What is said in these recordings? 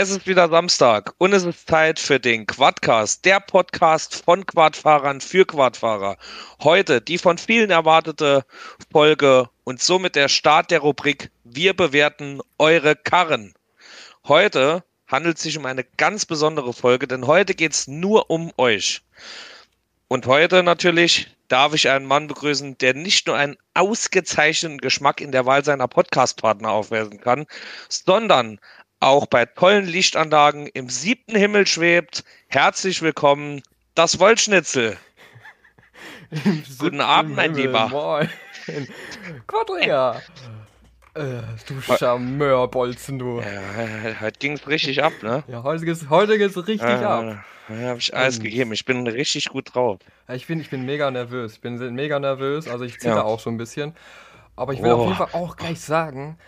Es ist wieder Samstag und es ist Zeit für den Quadcast, der Podcast von Quadfahrern für Quadfahrer. Heute die von vielen erwartete Folge und somit der Start der Rubrik Wir bewerten eure Karren. Heute handelt es sich um eine ganz besondere Folge, denn heute geht es nur um euch. Und heute natürlich darf ich einen Mann begrüßen, der nicht nur einen ausgezeichneten Geschmack in der Wahl seiner Podcastpartner aufweisen kann, sondern auch bei tollen Lichtanlagen im siebten Himmel schwebt. Herzlich willkommen, das Wollschnitzel. Guten Abend, mein Himmel, Lieber. Moin. Quadriga. Äh, du Charmeurbolzen, du. Ja, heute ging es richtig ab, ne? Ja, heute geht's, heute geht's richtig äh, ab. Da habe ich alles Und, gegeben. Ich bin richtig gut drauf. Ich bin, ich bin mega nervös. Ich bin mega nervös. Also ich ziehe ja. auch so ein bisschen. Aber ich will oh. auf jeden Fall auch gleich sagen,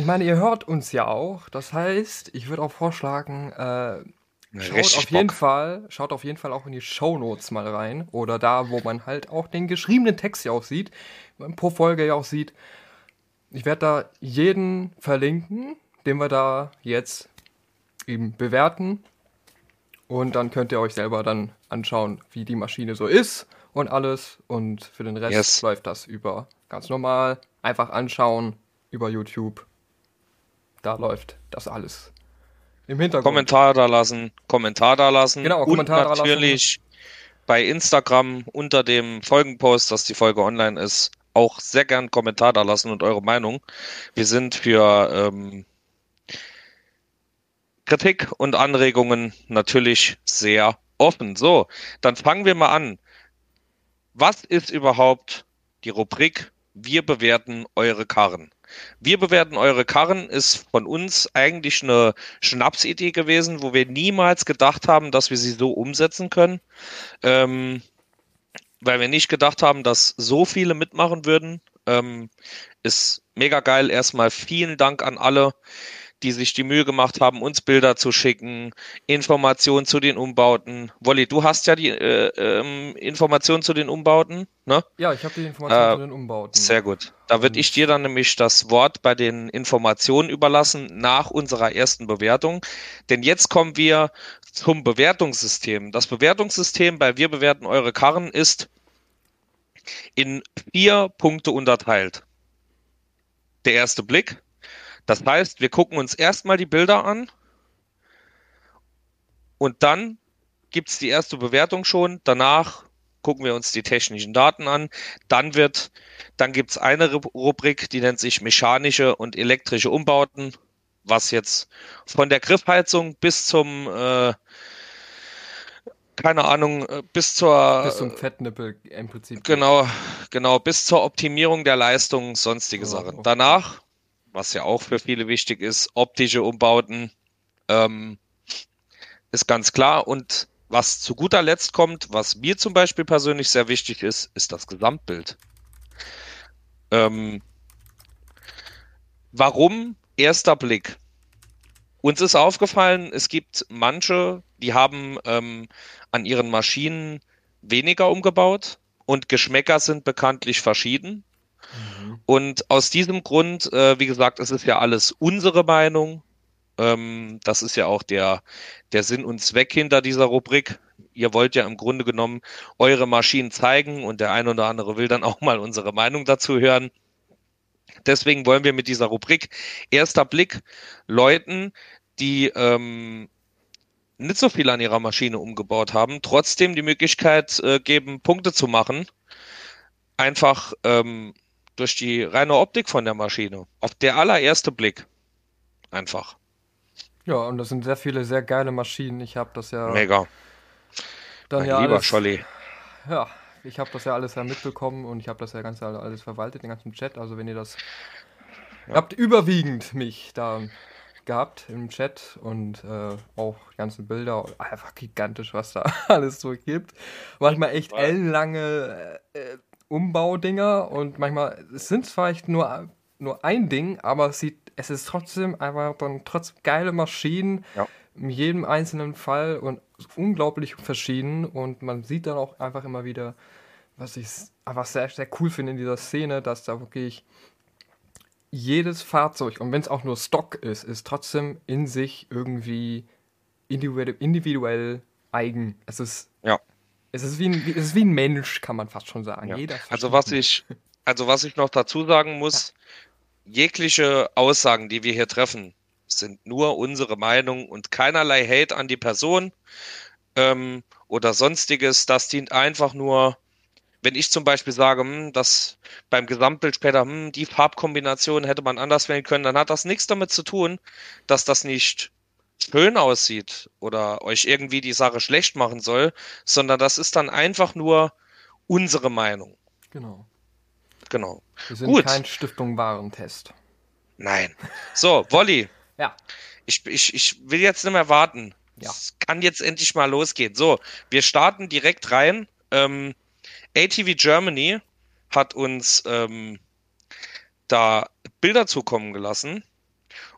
ich meine, ihr hört uns ja auch. Das heißt, ich würde auch vorschlagen, äh, schaut auf jeden Fall, schaut auf jeden Fall auch in die Show Notes mal rein. Oder da, wo man halt auch den geschriebenen Text ja auch sieht, pro Folge ja auch sieht. Ich werde da jeden verlinken, den wir da jetzt eben bewerten. Und dann könnt ihr euch selber dann anschauen, wie die Maschine so ist und alles. Und für den Rest yes. läuft das über ganz normal. Einfach anschauen über YouTube da läuft das alles. Im Hintergrund. Kommentar da lassen, Kommentar da lassen. Genau, Kommentar und natürlich bei Instagram unter dem Folgenpost, dass die Folge online ist, auch sehr gern Kommentar da lassen und eure Meinung. Wir sind für ähm, Kritik und Anregungen natürlich sehr offen. So, dann fangen wir mal an. Was ist überhaupt die Rubrik Wir bewerten eure Karren? Wir bewerten eure Karren ist von uns eigentlich eine Schnapsidee gewesen, wo wir niemals gedacht haben, dass wir sie so umsetzen können. Ähm, weil wir nicht gedacht haben, dass so viele mitmachen würden. Ähm, ist mega geil. Erstmal vielen Dank an alle, die sich die Mühe gemacht haben, uns Bilder zu schicken, Informationen zu den Umbauten. Wolli, du hast ja die äh, ähm, Informationen zu den Umbauten, ne? Ja, ich habe die Informationen äh, zu den Umbauten. Sehr gut. Da würde ich dir dann nämlich das Wort bei den Informationen überlassen nach unserer ersten Bewertung. Denn jetzt kommen wir zum Bewertungssystem. Das Bewertungssystem bei Wir bewerten eure Karren ist in vier Punkte unterteilt. Der erste Blick, das heißt, wir gucken uns erstmal die Bilder an und dann gibt es die erste Bewertung schon. Danach gucken wir uns die technischen Daten an. Dann wird, dann gibt es eine Rubrik, die nennt sich mechanische und elektrische Umbauten, was jetzt von der Griffheizung bis zum äh, keine Ahnung, äh, bis zur. Bis zum Fettnippel im Prinzip. Genau, genau, bis zur Optimierung der Leistung, sonstige oh, Sachen. Okay. Danach was ja auch für viele wichtig ist, optische Umbauten, ähm, ist ganz klar. Und was zu guter Letzt kommt, was mir zum Beispiel persönlich sehr wichtig ist, ist das Gesamtbild. Ähm, warum erster Blick? Uns ist aufgefallen, es gibt manche, die haben ähm, an ihren Maschinen weniger umgebaut und Geschmäcker sind bekanntlich verschieden. Mhm. Und aus diesem Grund, äh, wie gesagt, es ist ja alles unsere Meinung. Ähm, das ist ja auch der, der Sinn und Zweck hinter dieser Rubrik. Ihr wollt ja im Grunde genommen eure Maschinen zeigen und der eine oder andere will dann auch mal unsere Meinung dazu hören. Deswegen wollen wir mit dieser Rubrik erster Blick Leuten, die ähm, nicht so viel an ihrer Maschine umgebaut haben, trotzdem die Möglichkeit äh, geben, Punkte zu machen. Einfach ähm, durch die reine Optik von der Maschine. Auf der allererste Blick. Einfach. Ja, und das sind sehr viele sehr geile Maschinen. Ich habe das ja. Mega. Dann mein ja lieber alles, Scholli. Ja, ich habe das ja alles ja mitbekommen und ich habe das ja ganz alles verwaltet, den ganzen Chat. Also wenn ihr das. Ja. Ihr habt überwiegend mich da gehabt im Chat und äh, auch die ganzen Bilder. Einfach gigantisch, was da alles so gibt. Manchmal echt ellenlange. Äh, Umbaudinger und manchmal es sind vielleicht nur, nur ein Ding, aber es sieht, es ist trotzdem einfach dann trotzdem geile Maschinen ja. in jedem einzelnen Fall und unglaublich verschieden und man sieht dann auch einfach immer wieder, was ich einfach sehr, sehr cool finde in dieser Szene, dass da wirklich jedes Fahrzeug, und wenn es auch nur Stock ist, ist trotzdem in sich irgendwie individuell, individuell eigen. Es ist, ja. Es, ist wie ein, es ist wie ein Mensch, kann man fast schon sagen. Ja. also was ich, also was ich noch dazu sagen muss, jegliche Aussagen, die wir hier treffen, sind nur unsere Meinung und keinerlei Hate an die Person ähm, oder sonstiges. Das dient einfach nur wenn ich zum Beispiel sage, hm, dass beim Gesamtbild später, hm, die Farbkombination hätte man anders wählen können, dann hat das nichts damit zu tun, dass das nicht schön aussieht oder euch irgendwie die Sache schlecht machen soll, sondern das ist dann einfach nur unsere Meinung. Genau. Genau. Wir sind Gut. kein Stiftung Warentest. Nein. So, Wolli. ja. Ich, ich, ich will jetzt nicht mehr warten. Ja. Es kann jetzt endlich mal losgehen. So, wir starten direkt rein. Ähm, ATV Germany hat uns ähm, da Bilder zukommen gelassen.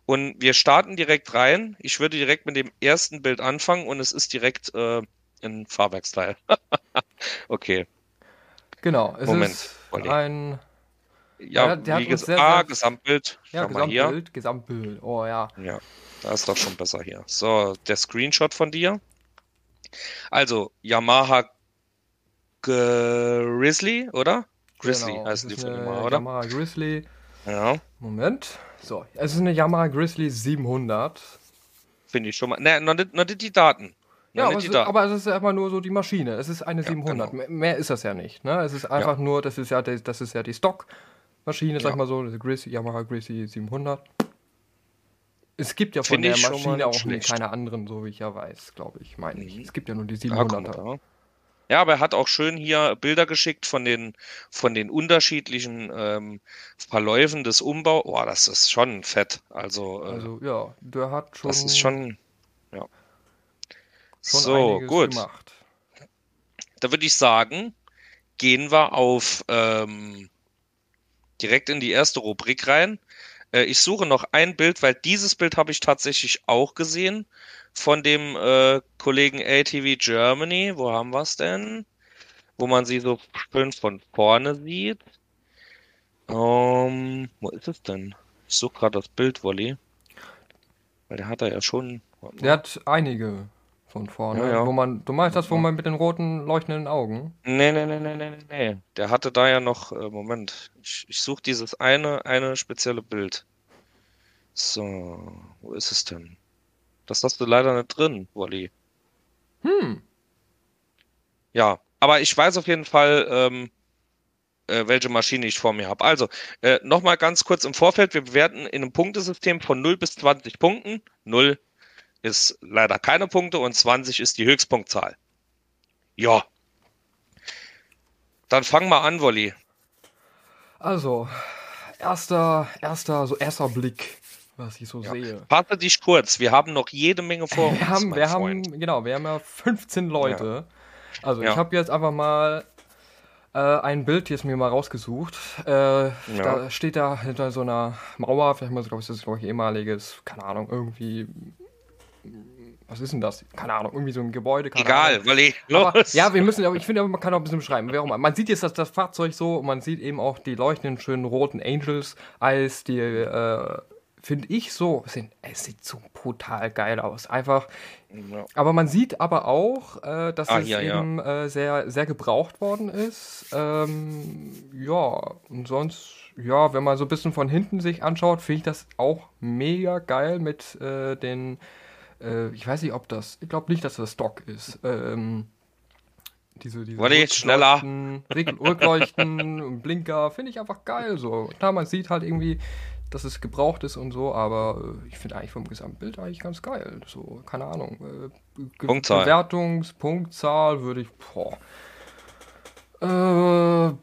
Und wir starten direkt rein. Ich würde direkt mit dem ersten Bild anfangen und es ist direkt äh, ein Fahrwerksteil. okay. Genau, es Moment, ist Olli. ein. Ja, ja der wie ges sehr, ah, Gesamtbild. Ja, Gesamtbild, Gesamtbild. Oh ja. Ja, da ist doch schon besser hier. So, der Screenshot von dir. Also, Yamaha Grizzly, oder? Grizzly genau, heißt die Firma, oder? Yamaha Grizzly. Ja. Moment. So, es ist eine Yamaha Grizzly 700. Finde ich schon mal. Ne, noch nicht, noch nicht die Daten. Ja, aber es, ist, aber es, ist, einfach nur so die Maschine. Es ist eine ja, 700. Genau. Mehr ist das ja nicht. Ne? Es ist einfach ja. nur, das ist ja, das ist ja die Stock-Maschine, sag ich mal so, die Grizzly, Yamaha Grizzly 700. Es gibt ja von Find der Maschine auch schlecht. keine anderen, so wie ich ja weiß, glaube ich, meine ich. Mhm. Es gibt ja nur die 700er. Ja, aber er hat auch schön hier Bilder geschickt von den, von den unterschiedlichen ähm, Verläufen des Umbaus. Oh, das ist schon fett. Also, äh, also ja, der hat schon. Das ist schon. Ja. Schon so, gut. Gemacht. Da würde ich sagen, gehen wir auf ähm, direkt in die erste Rubrik rein. Äh, ich suche noch ein Bild, weil dieses Bild habe ich tatsächlich auch gesehen von dem äh, Kollegen ATV Germany. Wo haben wir es denn? Wo man sie so schön von vorne sieht. Um, ähm, wo ist es denn? Ich suche gerade das Bild, Wolli. Weil der hat da ja schon. Der hat einige von vorne. Ja, ja. Wo man, du meinst das, wo man mit den roten leuchtenden Augen? Nee, nee, nee, nee, nee, nee. Der hatte da ja noch. Äh, Moment. Ich, ich suche dieses eine, eine spezielle Bild. So, wo ist es denn? Das hast du leider nicht drin, Wally. Hm. Ja, aber ich weiß auf jeden Fall, ähm, äh, welche Maschine ich vor mir habe. Also, äh, nochmal ganz kurz im Vorfeld. Wir bewerten in einem Punktesystem von 0 bis 20 Punkten. 0 ist leider keine Punkte und 20 ist die Höchstpunktzahl. Ja. Dann fangen wir an, Wolli. Also, erster, erster, so erster Blick was ich so ja. sehe. Fasse dich kurz, wir haben noch jede Menge vor uns. Wir haben, wir haben genau, wir haben ja 15 Leute. Ja. Also ich habe jetzt einfach mal äh, ein Bild jetzt mir mal rausgesucht. Äh, da steht da hinter so einer Mauer, vielleicht mal so, glaube ich, das ist glaube ich ehemaliges, keine Ahnung, irgendwie was ist denn das? Keine Ahnung, irgendwie so ein Gebäude. Egal, Ahnung. weil ich. Los. ja, wir müssen, aber ich finde, man kann auch ein bisschen beschreiben. Warum? Man sieht jetzt das, das Fahrzeug so, man sieht eben auch die leuchtenden schönen roten Angels als die äh, finde ich so, es sieht so brutal geil aus. Einfach. Ja. Aber man sieht aber auch, äh, dass ah, es ja, eben ja. Äh, sehr, sehr gebraucht worden ist. Ähm, ja, und sonst, ja, wenn man so ein bisschen von hinten sich anschaut, finde ich das auch mega geil mit äh, den. Äh, ich weiß nicht, ob das. Ich glaube nicht, dass das Stock ist. Ähm, diese, diese Warte, schneller. Rückleuchten Blinker finde ich einfach geil. So. Klar, man sieht halt irgendwie dass es gebraucht ist und so, aber äh, ich finde eigentlich vom Gesamtbild eigentlich ganz geil. So, keine Ahnung. Äh, Punktzahl. Bewertungspunktzahl würde ich. Boah. Äh,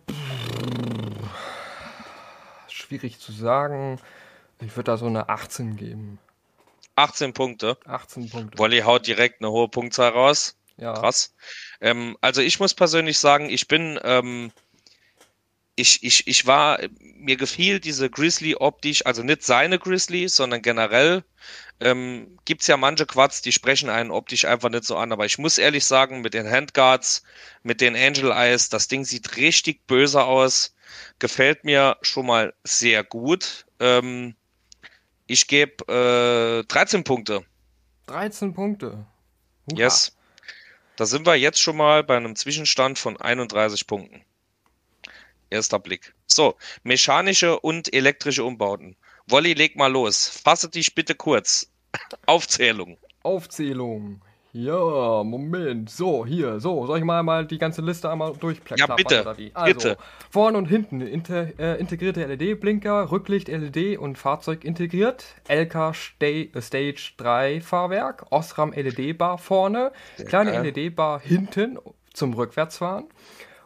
schwierig zu sagen. Ich würde da so eine 18 geben. 18 Punkte. 18 Punkte. Wolli haut direkt eine hohe Punktzahl raus. Ja. Krass. Ähm, also ich muss persönlich sagen, ich bin ähm, ich, ich, ich war, mir gefiel diese Grizzly optisch, also nicht seine Grizzly, sondern generell ähm, gibt es ja manche Quads, die sprechen einen optisch einfach nicht so an. Aber ich muss ehrlich sagen, mit den Handguards, mit den Angel Eyes, das Ding sieht richtig böse aus. Gefällt mir schon mal sehr gut. Ähm, ich gebe äh, 13 Punkte. 13 Punkte. Uha. Yes. Da sind wir jetzt schon mal bei einem Zwischenstand von 31 Punkten. Erster Blick. So, mechanische und elektrische Umbauten. Wolli, leg mal los. Fasse dich bitte kurz. Aufzählung. Aufzählung. Ja, Moment. So, hier, so. Soll ich mal, mal die ganze Liste einmal durchplacken? Ja, bitte. Also, bitte. Vorne und hinten inter, äh, integrierte LED-Blinker, Rücklicht-LED und Fahrzeug integriert. LK Sta Stage 3 Fahrwerk, Osram LED-Bar vorne, kleine LED-Bar hinten zum Rückwärtsfahren.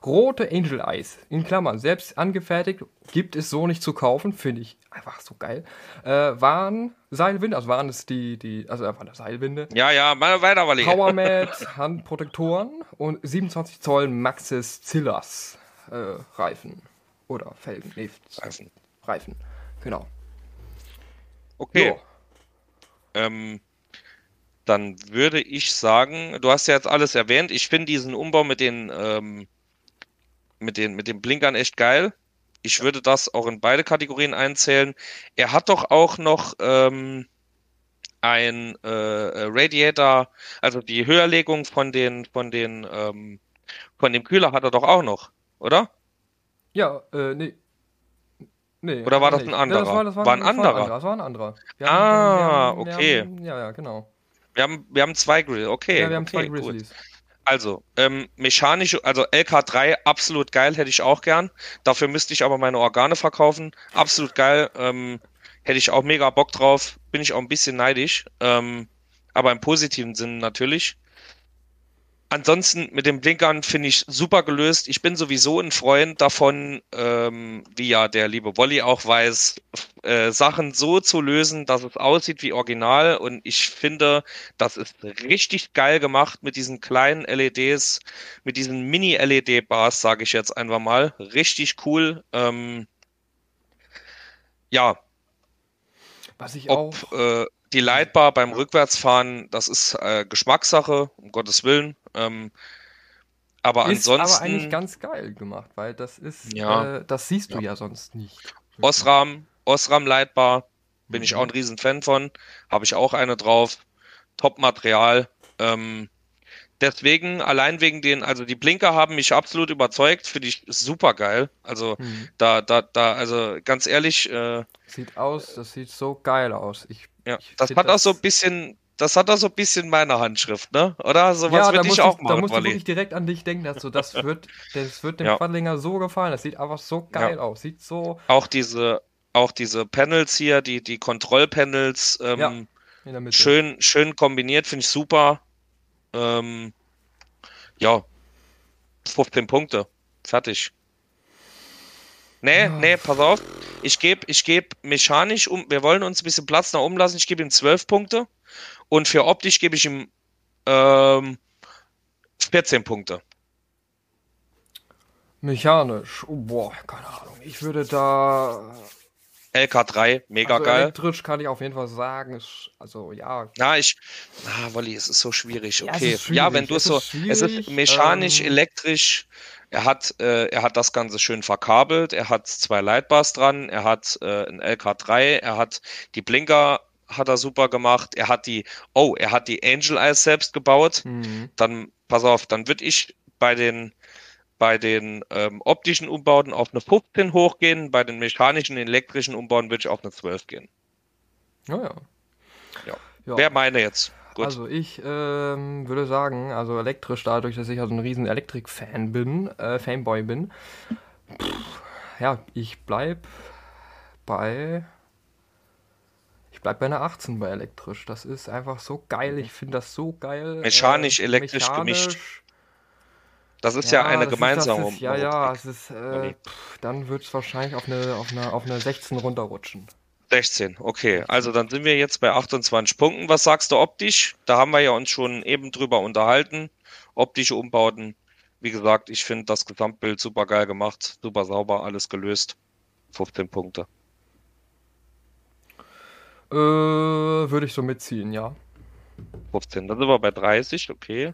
Rote Angel Eyes, in Klammern, selbst angefertigt, gibt es so nicht zu kaufen, finde ich einfach so geil. Äh, waren Seilwinde, also waren es die, die, also waren das Seilwinde. Ja, ja, mal weiter, Wally. Powermat, Handprotektoren und 27 Zoll Maxis Zillas äh, Reifen. Oder Felgen, nee, Reifen. Reifen, genau. Okay. Ähm, dann würde ich sagen, du hast ja jetzt alles erwähnt. Ich finde diesen Umbau mit den ähm, mit den, mit den Blinkern echt geil. Ich würde das auch in beide Kategorien einzählen. Er hat doch auch noch ähm, ein äh, Radiator, also die Höherlegung von den, von den, ähm, von dem Kühler hat er doch auch noch, oder? Ja, äh, nee. Nee, oder war das ein anderer? Das war, das war, war, ein anderer. Das war ein anderer. Wir ah, haben, haben, okay. Haben, ja, ja, genau. Wir haben, wir haben zwei Grill, okay. Ja, wir haben okay, zwei Grizzlies. Gut. Also, ähm, mechanische, also LK3, absolut geil, hätte ich auch gern. Dafür müsste ich aber meine Organe verkaufen. Absolut geil, ähm, hätte ich auch mega Bock drauf. Bin ich auch ein bisschen neidisch. Ähm, aber im positiven Sinn natürlich. Ansonsten mit den Blinkern finde ich super gelöst. Ich bin sowieso ein Freund davon, ähm, wie ja der liebe Wolli auch weiß, äh, Sachen so zu lösen, dass es aussieht wie original. Und ich finde, das ist richtig geil gemacht mit diesen kleinen LEDs, mit diesen Mini-LED-Bars, sage ich jetzt einfach mal. Richtig cool. Ähm, ja. Was ich Ob, auch. Äh, die Leitbar beim Rückwärtsfahren, das ist äh, Geschmackssache, um Gottes Willen. Ähm, aber ist ansonsten. aber eigentlich ganz geil gemacht, weil das ist, ja, äh, das siehst du ja, ja sonst nicht. Osram, Osram Leitbar, bin mhm. ich auch ein Riesenfan von. Habe ich auch eine drauf. Top-Material. Ähm, deswegen, allein wegen den, also die Blinker haben mich absolut überzeugt, finde ich super geil. Also mhm. da, da, da, also ganz ehrlich. Äh, sieht aus, das sieht so geil aus. Ich, ja, ich das hat das auch so ein bisschen, das hat doch so ein bisschen meine Handschrift, ne? Oder? So was ja, würde ich auch machen. Da musst du wirklich direkt an dich denken, dass du, das wird, das wird dem ja. Quadlinger so gefallen. Das sieht einfach so geil ja. aus. Sieht so. Auch diese, auch diese Panels hier, die, die Kontrollpanels, ähm, ja, schön, schön kombiniert, finde ich super. Ähm, ja, 15 Punkte. Fertig. Nee, nee, pass auf. Ich gebe ich geb mechanisch um. Wir wollen uns ein bisschen Platz nach oben lassen. Ich gebe ihm 12 Punkte. Und für optisch gebe ich ihm ähm, 14 Punkte. Mechanisch. Oh, boah, keine Ahnung. Ich würde da. LK3, mega also geil. Elektrisch kann ich auf jeden Fall sagen. Ist, also ja. Na, ich. Ah, Wolli, es ist so schwierig. Okay. Ja, schwierig. ja wenn du es so. Es ist mechanisch, ähm, elektrisch. Er hat, äh, er hat das Ganze schön verkabelt. Er hat zwei Lightbars dran. Er hat äh, ein LK3. Er hat die Blinker hat er super gemacht. Er hat die, oh, er hat die Angel Eyes selbst gebaut. Mhm. Dann, pass auf, dann würde ich bei den, bei den ähm, optischen Umbauten auf eine 15 hochgehen, bei den mechanischen, elektrischen Umbauten würde ich auf eine 12 gehen. Ja, ja. Ja. ja. Wer meine jetzt? Gut. Also ich ähm, würde sagen, also elektrisch dadurch, dass ich also ein riesen Elektrik-Fan bin, äh, Fanboy bin, pff, ja, ich bleib bei bleib bei einer 18 bei elektrisch. Das ist einfach so geil. Ich finde das so geil. Mechanisch, äh, elektrisch mechanisch. gemischt. Das ist ja, ja eine gemeinsame. Ist, ja, ja, es ist, äh, pff, dann wird es wahrscheinlich auf eine, auf, eine, auf eine 16 runterrutschen. 16, okay. Also dann sind wir jetzt bei 28 Punkten. Was sagst du optisch? Da haben wir ja uns schon eben drüber unterhalten. Optische Umbauten. Wie gesagt, ich finde das Gesamtbild super geil gemacht, super sauber, alles gelöst. 15 Punkte. Äh, würde ich so mitziehen, ja. 15, dann sind wir bei 30, okay.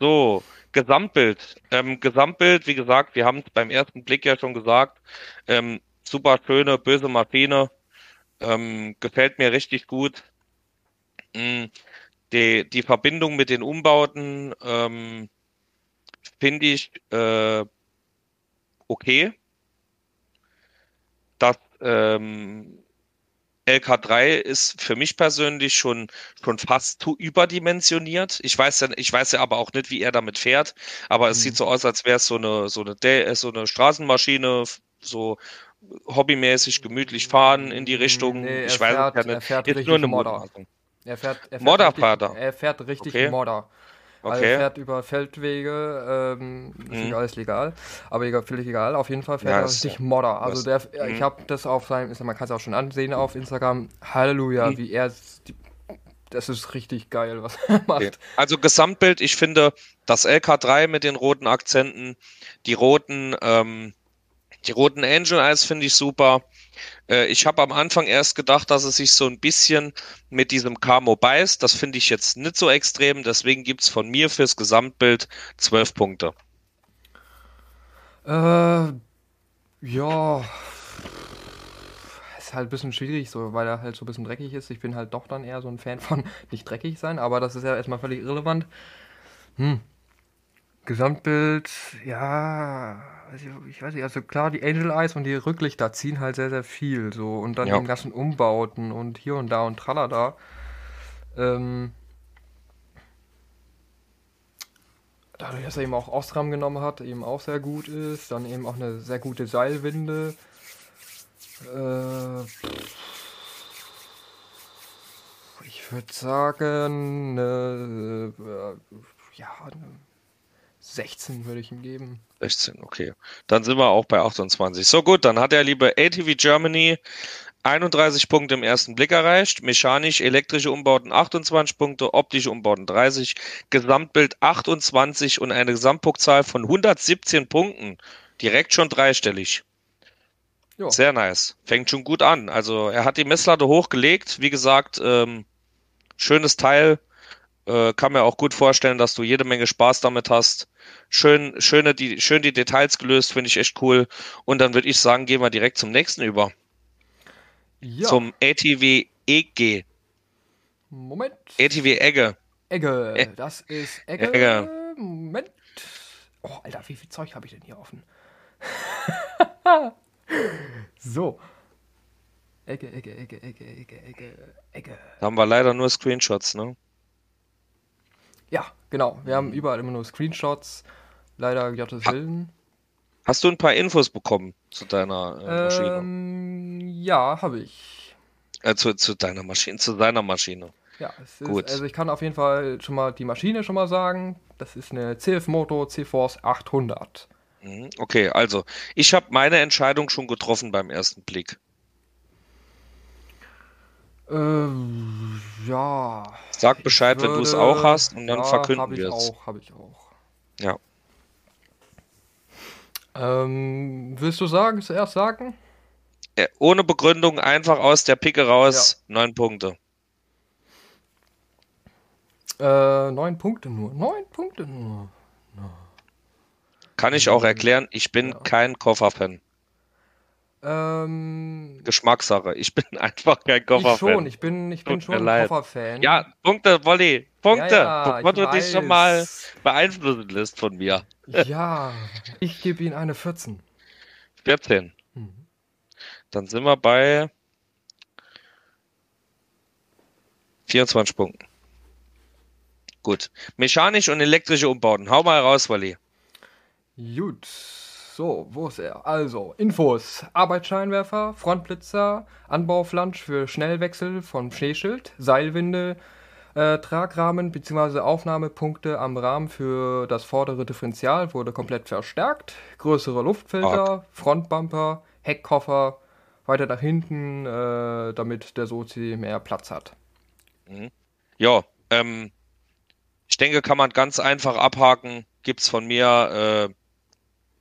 So, Gesamtbild. Ähm, Gesamtbild, wie gesagt, wir haben es beim ersten Blick ja schon gesagt. Ähm, super schöne, böse Maschine. Ähm, gefällt mir richtig gut. Mm, die, die Verbindung mit den Umbauten ähm, finde ich äh, okay. Das ähm, LK3 ist für mich persönlich schon, schon fast zu überdimensioniert. Ich weiß ja, ich weiß ja aber auch nicht, wie er damit fährt. Aber es mhm. sieht so aus, als wäre es so eine, so eine, so eine Straßenmaschine, so hobbymäßig gemütlich fahren in die Richtung. Nee, ich weiß fährt, ja nicht. Er fährt Jetzt nur eine Modder. Er fährt, er fährt Modderfahrer. Richtig, er fährt richtig okay. Modder. Also okay. er fährt über Feldwege, ähm, ist mhm. nicht alles legal, aber egal, völlig egal. Auf jeden Fall fährt ja, er richtig Modder. Also der, mhm. ich habe das auf seinem, man kann es auch schon ansehen auf Instagram. Halleluja, mhm. wie er das ist richtig geil, was er macht. Okay. Also Gesamtbild, ich finde das LK3 mit den roten Akzenten, die roten, ähm, die roten Angel Eyes finde ich super. Äh, ich habe am Anfang erst gedacht, dass es sich so ein bisschen mit diesem Camo beißt. Das finde ich jetzt nicht so extrem. Deswegen gibt es von mir fürs Gesamtbild zwölf Punkte. Äh, ja. Ist halt ein bisschen schwierig, so, weil er halt so ein bisschen dreckig ist. Ich bin halt doch dann eher so ein Fan von nicht dreckig sein, aber das ist ja erstmal völlig irrelevant. Hm. Gesamtbild, ja, ich weiß nicht, also klar, die Angel Eyes und die Rücklichter ziehen halt sehr, sehr viel so und dann ja. den ganzen Umbauten und hier und da und tralala. Ähm, dadurch, dass er eben auch Ostram genommen hat, eben auch sehr gut ist, dann eben auch eine sehr gute Seilwinde. Äh, ich würde sagen, äh, ja, eine 16 würde ich ihm geben. 16, okay. Dann sind wir auch bei 28. So gut, dann hat der liebe ATV Germany 31 Punkte im ersten Blick erreicht. Mechanisch, elektrische Umbauten 28 Punkte, optische Umbauten 30, Gesamtbild 28 und eine Gesamtpunktzahl von 117 Punkten. Direkt schon dreistellig. Jo. Sehr nice. Fängt schon gut an. Also er hat die Messlatte hochgelegt. Wie gesagt, ähm, schönes Teil. Äh, kann mir auch gut vorstellen, dass du jede Menge Spaß damit hast. Schön, schöne, die, schön die Details gelöst, finde ich echt cool. Und dann würde ich sagen, gehen wir direkt zum nächsten über. Ja. Zum ATW EG. Moment. ATW Egge. Egge. E das ist Egge. Egge. Moment. Oh, Alter, wie viel Zeug habe ich denn hier offen? so. Ecke, Ecke, Ecke, Ecke, Ecke, Ecke, Ecke. Da haben wir leider nur Screenshots, ne? Ja, genau. Wir haben überall immer nur Screenshots. Leider Gottes Willen. Hast du ein paar Infos bekommen zu deiner äh, Maschine? Ähm, ja, habe ich. Äh, zu, zu deiner Maschine, zu deiner Maschine. Ja, Gut. also ich kann auf jeden Fall schon mal die Maschine schon mal sagen. Das ist eine CF Moto C-Force 800. Mhm, okay, also ich habe meine Entscheidung schon getroffen beim ersten Blick. Ähm, ja. Sag Bescheid, würde, wenn du es auch hast und dann ja, verkünden wir es. Habe ich auch. Ja. Ähm, willst du sagen, zuerst sagen? Ja, ohne Begründung, einfach aus der Picke raus, ja. neun Punkte. Äh, neun Punkte nur. Neun Punkte nur. Kann ich auch erklären, ich bin ja. kein Kofferfan. Ähm, Geschmackssache. Ich bin einfach kein Kofferfan. Ich schon, ich bin, ich bin schon ein Kofferfan. Ja, Punkte, Wolli, Punkte. Ja, ja, du dich schon mal beeinflussen lässt von mir. Ja, ich gebe ihm eine 14. 14. Mhm. Dann sind wir bei 24 Punkten. Gut. Mechanisch und elektrische Umbauten. Hau mal raus, Wolli. Gut. So, wo ist er? Also, Infos. Arbeitsscheinwerfer, Frontblitzer, Anbauflansch für Schnellwechsel von Schneeschild, Seilwinde, äh, Tragrahmen bzw. Aufnahmepunkte am Rahmen für das vordere Differential wurde komplett verstärkt, größere Luftfilter, Arc. Frontbumper, Heckkoffer, weiter nach hinten, äh, damit der Sozi mehr Platz hat. Mhm. Ja, ähm, ich denke, kann man ganz einfach abhaken. Gibt es von mir äh,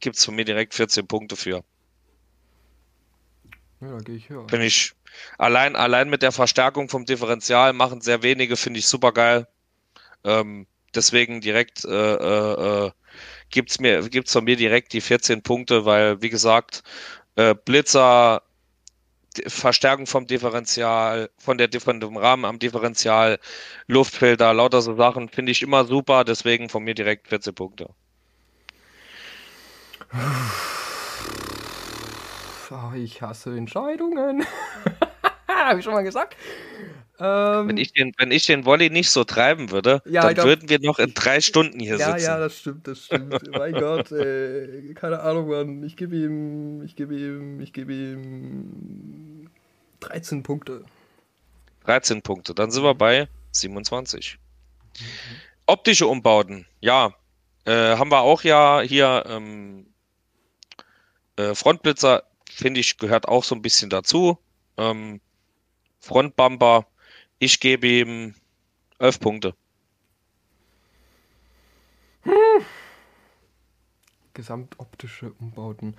gibt es von mir direkt 14 Punkte für. Ja, da gehe ich höher. Finde ich, allein, allein mit der Verstärkung vom Differential machen sehr wenige, finde ich super geil. Ähm, deswegen direkt äh, äh, äh gibt's mir, gibt's von mir direkt die 14 Punkte, weil, wie gesagt, äh, Blitzer, Verstärkung vom Differential, von der von dem Rahmen am Differential, Luftfilter, lauter so Sachen, finde ich immer super, deswegen von mir direkt 14 Punkte. Oh, ich hasse Entscheidungen. Habe ich schon mal gesagt. Ähm, wenn, ich den, wenn ich den Volley nicht so treiben würde, ja, dann glaub, würden wir noch in drei Stunden hier ja, sitzen. Ja, ja, das stimmt, das stimmt. mein Gott, ey, keine Ahnung, Mann. Ich gebe ihm, ich gebe ihm, ich gebe ihm 13 Punkte. 13 Punkte, dann sind wir bei 27. Mhm. Optische Umbauten, ja. Äh, haben wir auch ja hier ähm, äh, Frontblitzer, finde ich, gehört auch so ein bisschen dazu. Ähm, Frontbumper, ich gebe ihm 11 Punkte. Hm. Gesamtoptische Umbauten.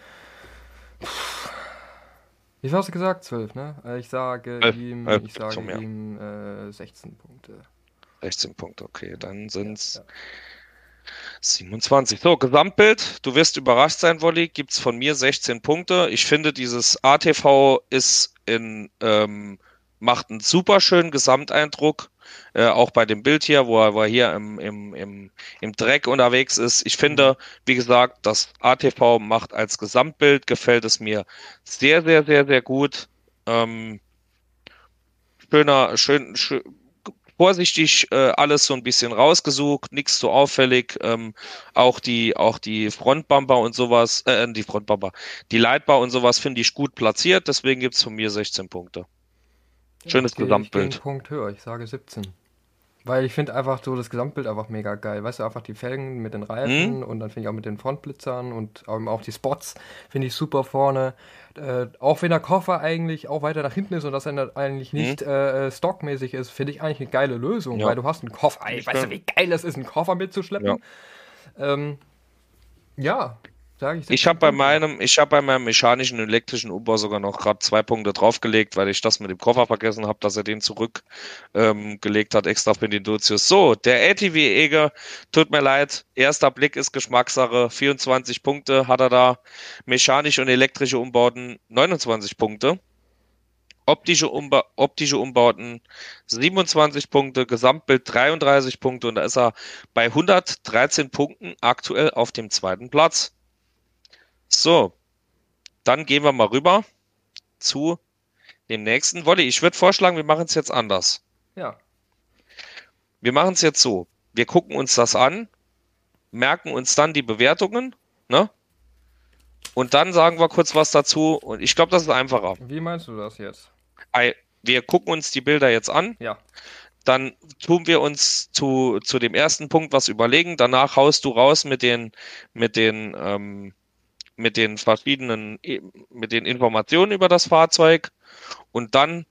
Wie hast du gesagt? 12, ne? Äh, ich sage 11, ihm, 11, ich sage ihm äh, 16 Punkte. 16 Punkte, okay. Dann sind es ja, ja. 27. So, Gesamtbild. Du wirst überrascht sein, Wolli. Gibt es von mir 16 Punkte. Ich finde, dieses ATV ist in ähm, macht einen super schönen Gesamteindruck. Äh, auch bei dem Bild hier, wo er, wo er hier im, im, im, im Dreck unterwegs ist. Ich finde, wie gesagt, das ATV macht als Gesamtbild, gefällt es mir sehr, sehr, sehr, sehr gut. Ähm, schöner, schön, schön vorsichtig äh, alles so ein bisschen rausgesucht, nichts so auffällig. Ähm, auch die, auch die Frontbumper und sowas, äh, die Frontbumper, die Lightbar und sowas finde ich gut platziert, deswegen gibt es von mir 16 Punkte. Schönes ja, Gesamtbild. Ich Punkt höher, ich sage 17. Weil ich finde einfach so das Gesamtbild einfach mega geil. Weißt du, einfach die Felgen mit den Reifen mhm. und dann finde ich auch mit den Frontblitzern und auch die Spots finde ich super vorne. Äh, auch wenn der Koffer eigentlich auch weiter nach hinten ist und das eigentlich mhm. nicht mhm. äh, stockmäßig ist, finde ich eigentlich eine geile Lösung, ja. weil du hast einen Koffer. Ey, weißt du, wie geil es ist, einen Koffer mitzuschleppen? Ja. Ähm, ja, Sag ich ich habe bei meinem, ich habe bei meinem mechanischen und elektrischen Umbau sogar noch gerade zwei Punkte draufgelegt, weil ich das mit dem Koffer vergessen habe, dass er den zurückgelegt ähm, hat, extra für den Duzius. So, der ATV Eger, tut mir leid, erster Blick ist Geschmackssache, 24 Punkte hat er da, mechanische und elektrische Umbauten 29 Punkte. Optische, Umba optische Umbauten 27 Punkte, Gesamtbild 33 Punkte und da ist er bei 113 Punkten aktuell auf dem zweiten Platz. So, dann gehen wir mal rüber zu dem nächsten. Wolli, ich würde vorschlagen, wir machen es jetzt anders. Ja. Wir machen es jetzt so. Wir gucken uns das an, merken uns dann die Bewertungen, ne? Und dann sagen wir kurz was dazu. Und ich glaube, das ist einfacher. Wie meinst du das jetzt? Wir gucken uns die Bilder jetzt an. Ja. Dann tun wir uns zu, zu dem ersten Punkt was überlegen. Danach haust du raus mit den, mit den, ähm, mit den verschiedenen, mit den Informationen über das Fahrzeug und dann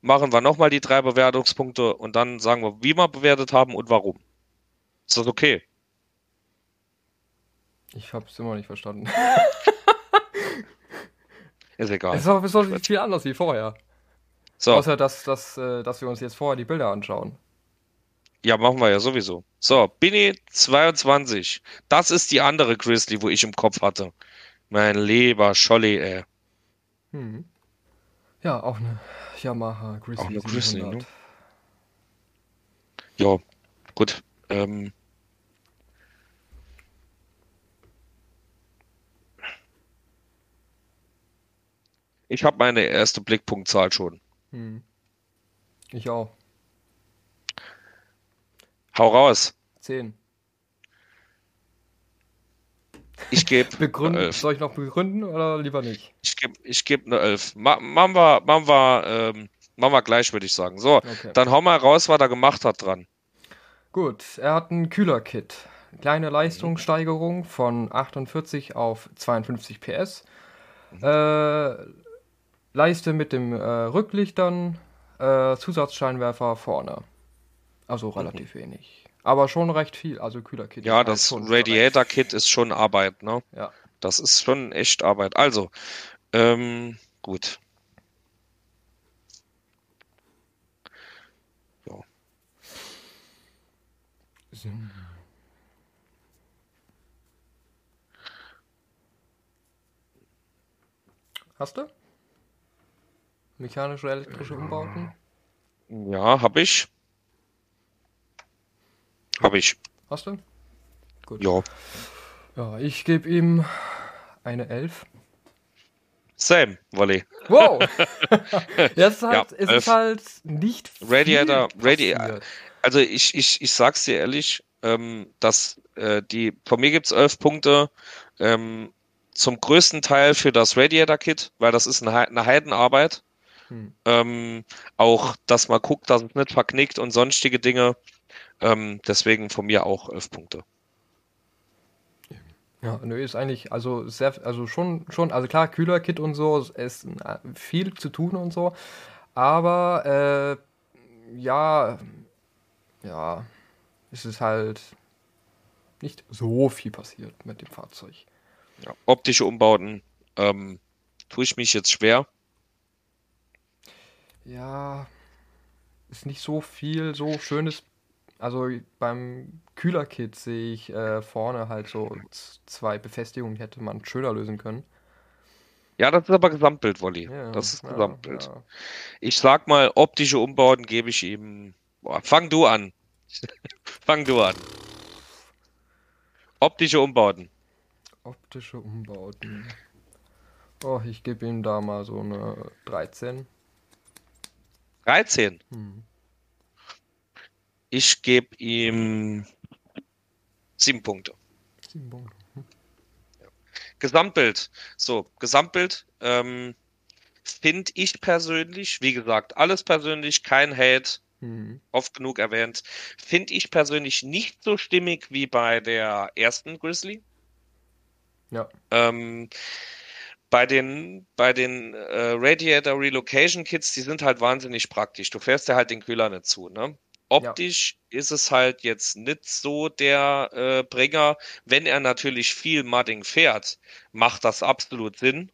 machen wir nochmal die drei Bewertungspunkte und dann sagen wir, wie wir bewertet haben und warum. Ist das okay? Ich habe es immer nicht verstanden. ist egal. Es ist doch, ist viel anders wie vorher. So. Außer, dass, dass, äh, dass wir uns jetzt vorher die Bilder anschauen. Ja, machen wir ja sowieso. So, Bini 22. Das ist die andere Grizzly, wo ich im Kopf hatte. Mein lieber Scholli, ey. Hm. Ja, auch eine Yamaha Grizzly. Auch eine Grizzly, ne? Ja, gut. Ähm. Ich habe meine erste Blickpunktzahl schon. Hm. Ich auch. Hau raus. Zehn. Ich gebe. Begründen, soll ich noch begründen oder lieber nicht? Ich gebe ich geb eine 11. Ma machen wir, machen, wir, ähm, machen wir gleich, würde ich sagen. So, okay. dann hau mal raus, was er gemacht hat dran. Gut, er hat ein Kühler-Kit. Kleine Leistungssteigerung von 48 auf 52 PS. Mhm. Äh, Leiste mit dem äh, Rücklichtern, äh, Zusatzscheinwerfer vorne. Also relativ mhm. wenig. Aber schon recht viel, also Kühler-Kit. Ja, das Radiator-Kit ist schon Arbeit, ne? Ja. Das ist schon echt Arbeit. Also, ähm, gut. So. Hast du? Mechanische oder elektrische Umbauten? Ja, habe ich. Habe ich. Hast du? Gut. Ja. Ja, ich gebe ihm eine 11. Same, Volley. Wow! Jetzt halt, ja, es ist halt nicht Radiator, Radiator. Also ich, ich, ich sag's dir ehrlich, ähm, dass äh, die, von mir gibt's elf Punkte, ähm, zum größten Teil für das Radiator-Kit, weil das ist eine, eine Heidenarbeit. Hm. Ähm, auch, dass man guckt, dass es nicht verknickt und sonstige Dinge. Ähm, deswegen von mir auch elf Punkte. Ja, nö, ist eigentlich, also sehr, also schon, schon, also klar, Kühler-Kit und so, ist äh, viel zu tun und so, aber äh, ja, ja, es ist halt nicht so viel passiert mit dem Fahrzeug. Ja, optische Umbauten ähm, tue ich mich jetzt schwer. Ja, ist nicht so viel so schönes also beim Kühlerkit sehe ich äh, vorne halt so zwei Befestigungen, die hätte man schöner lösen können. Ja, das ist aber Gesamtbild, Wolli. Ja, das ist Gesamtbild. Ja. Ich sag mal, optische Umbauten gebe ich ihm. Boah, fang du an. fang du an. Optische Umbauten. Optische Umbauten. Oh, ich gebe ihm da mal so eine 13. 13? Hm. Ich gebe ihm sieben Punkte. Sieben Punkte. Hm. Ja. Gesamtbild. So, Gesamtbild. Ähm, Finde ich persönlich, wie gesagt, alles persönlich, kein Hate, mhm. oft genug erwähnt, finde ich persönlich nicht so stimmig wie bei der ersten Grizzly. Ja. Ähm, bei den, bei den äh, Radiator Relocation Kits, die sind halt wahnsinnig praktisch. Du fährst ja halt den Kühler nicht zu, ne? Optisch ja. ist es halt jetzt nicht so der äh, Bringer. Wenn er natürlich viel Mudding fährt, macht das absolut Sinn.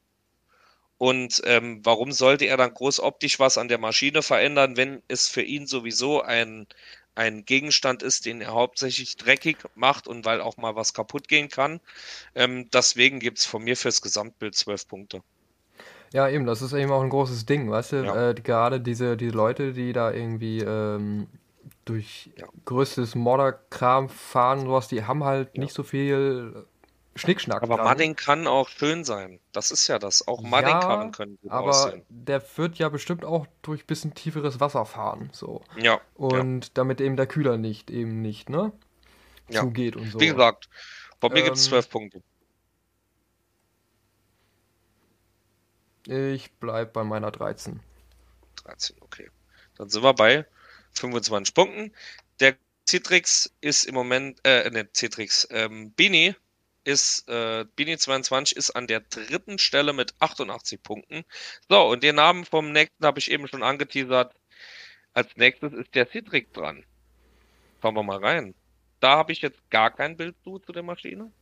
Und ähm, warum sollte er dann groß optisch was an der Maschine verändern, wenn es für ihn sowieso ein, ein Gegenstand ist, den er hauptsächlich dreckig macht und weil auch mal was kaputt gehen kann. Ähm, deswegen gibt es von mir fürs Gesamtbild zwölf Punkte. Ja, eben, das ist eben auch ein großes Ding, weißt du? Ja. Äh, gerade diese, diese Leute, die da irgendwie ähm, durch ja. größtes Modderkram fahren und sowas, die haben halt ja. nicht so viel Schnickschnack. Aber dran. Mudding kann auch schön sein. Das ist ja das. Auch Mudding-Karren ja, können gut aber aussehen. der wird ja bestimmt auch durch ein bisschen tieferes Wasser fahren. So. Ja. Und damit eben der Kühler nicht, eben nicht, ne? Zugeht und so. Wie gesagt, bei mir ähm, gibt es zwölf Punkte. Ich bleib bei meiner 13. 13, okay. Dann sind wir bei 25 Punkten. Der Citrix ist im Moment, äh, ne, Citrix, ähm, Bini ist, äh, Bini 22 ist an der dritten Stelle mit 88 Punkten. So, und den Namen vom nächsten habe ich eben schon angeteasert. Als nächstes ist der Citrix dran. Schauen wir mal rein. Da habe ich jetzt gar kein Bild zu, zu der Maschine.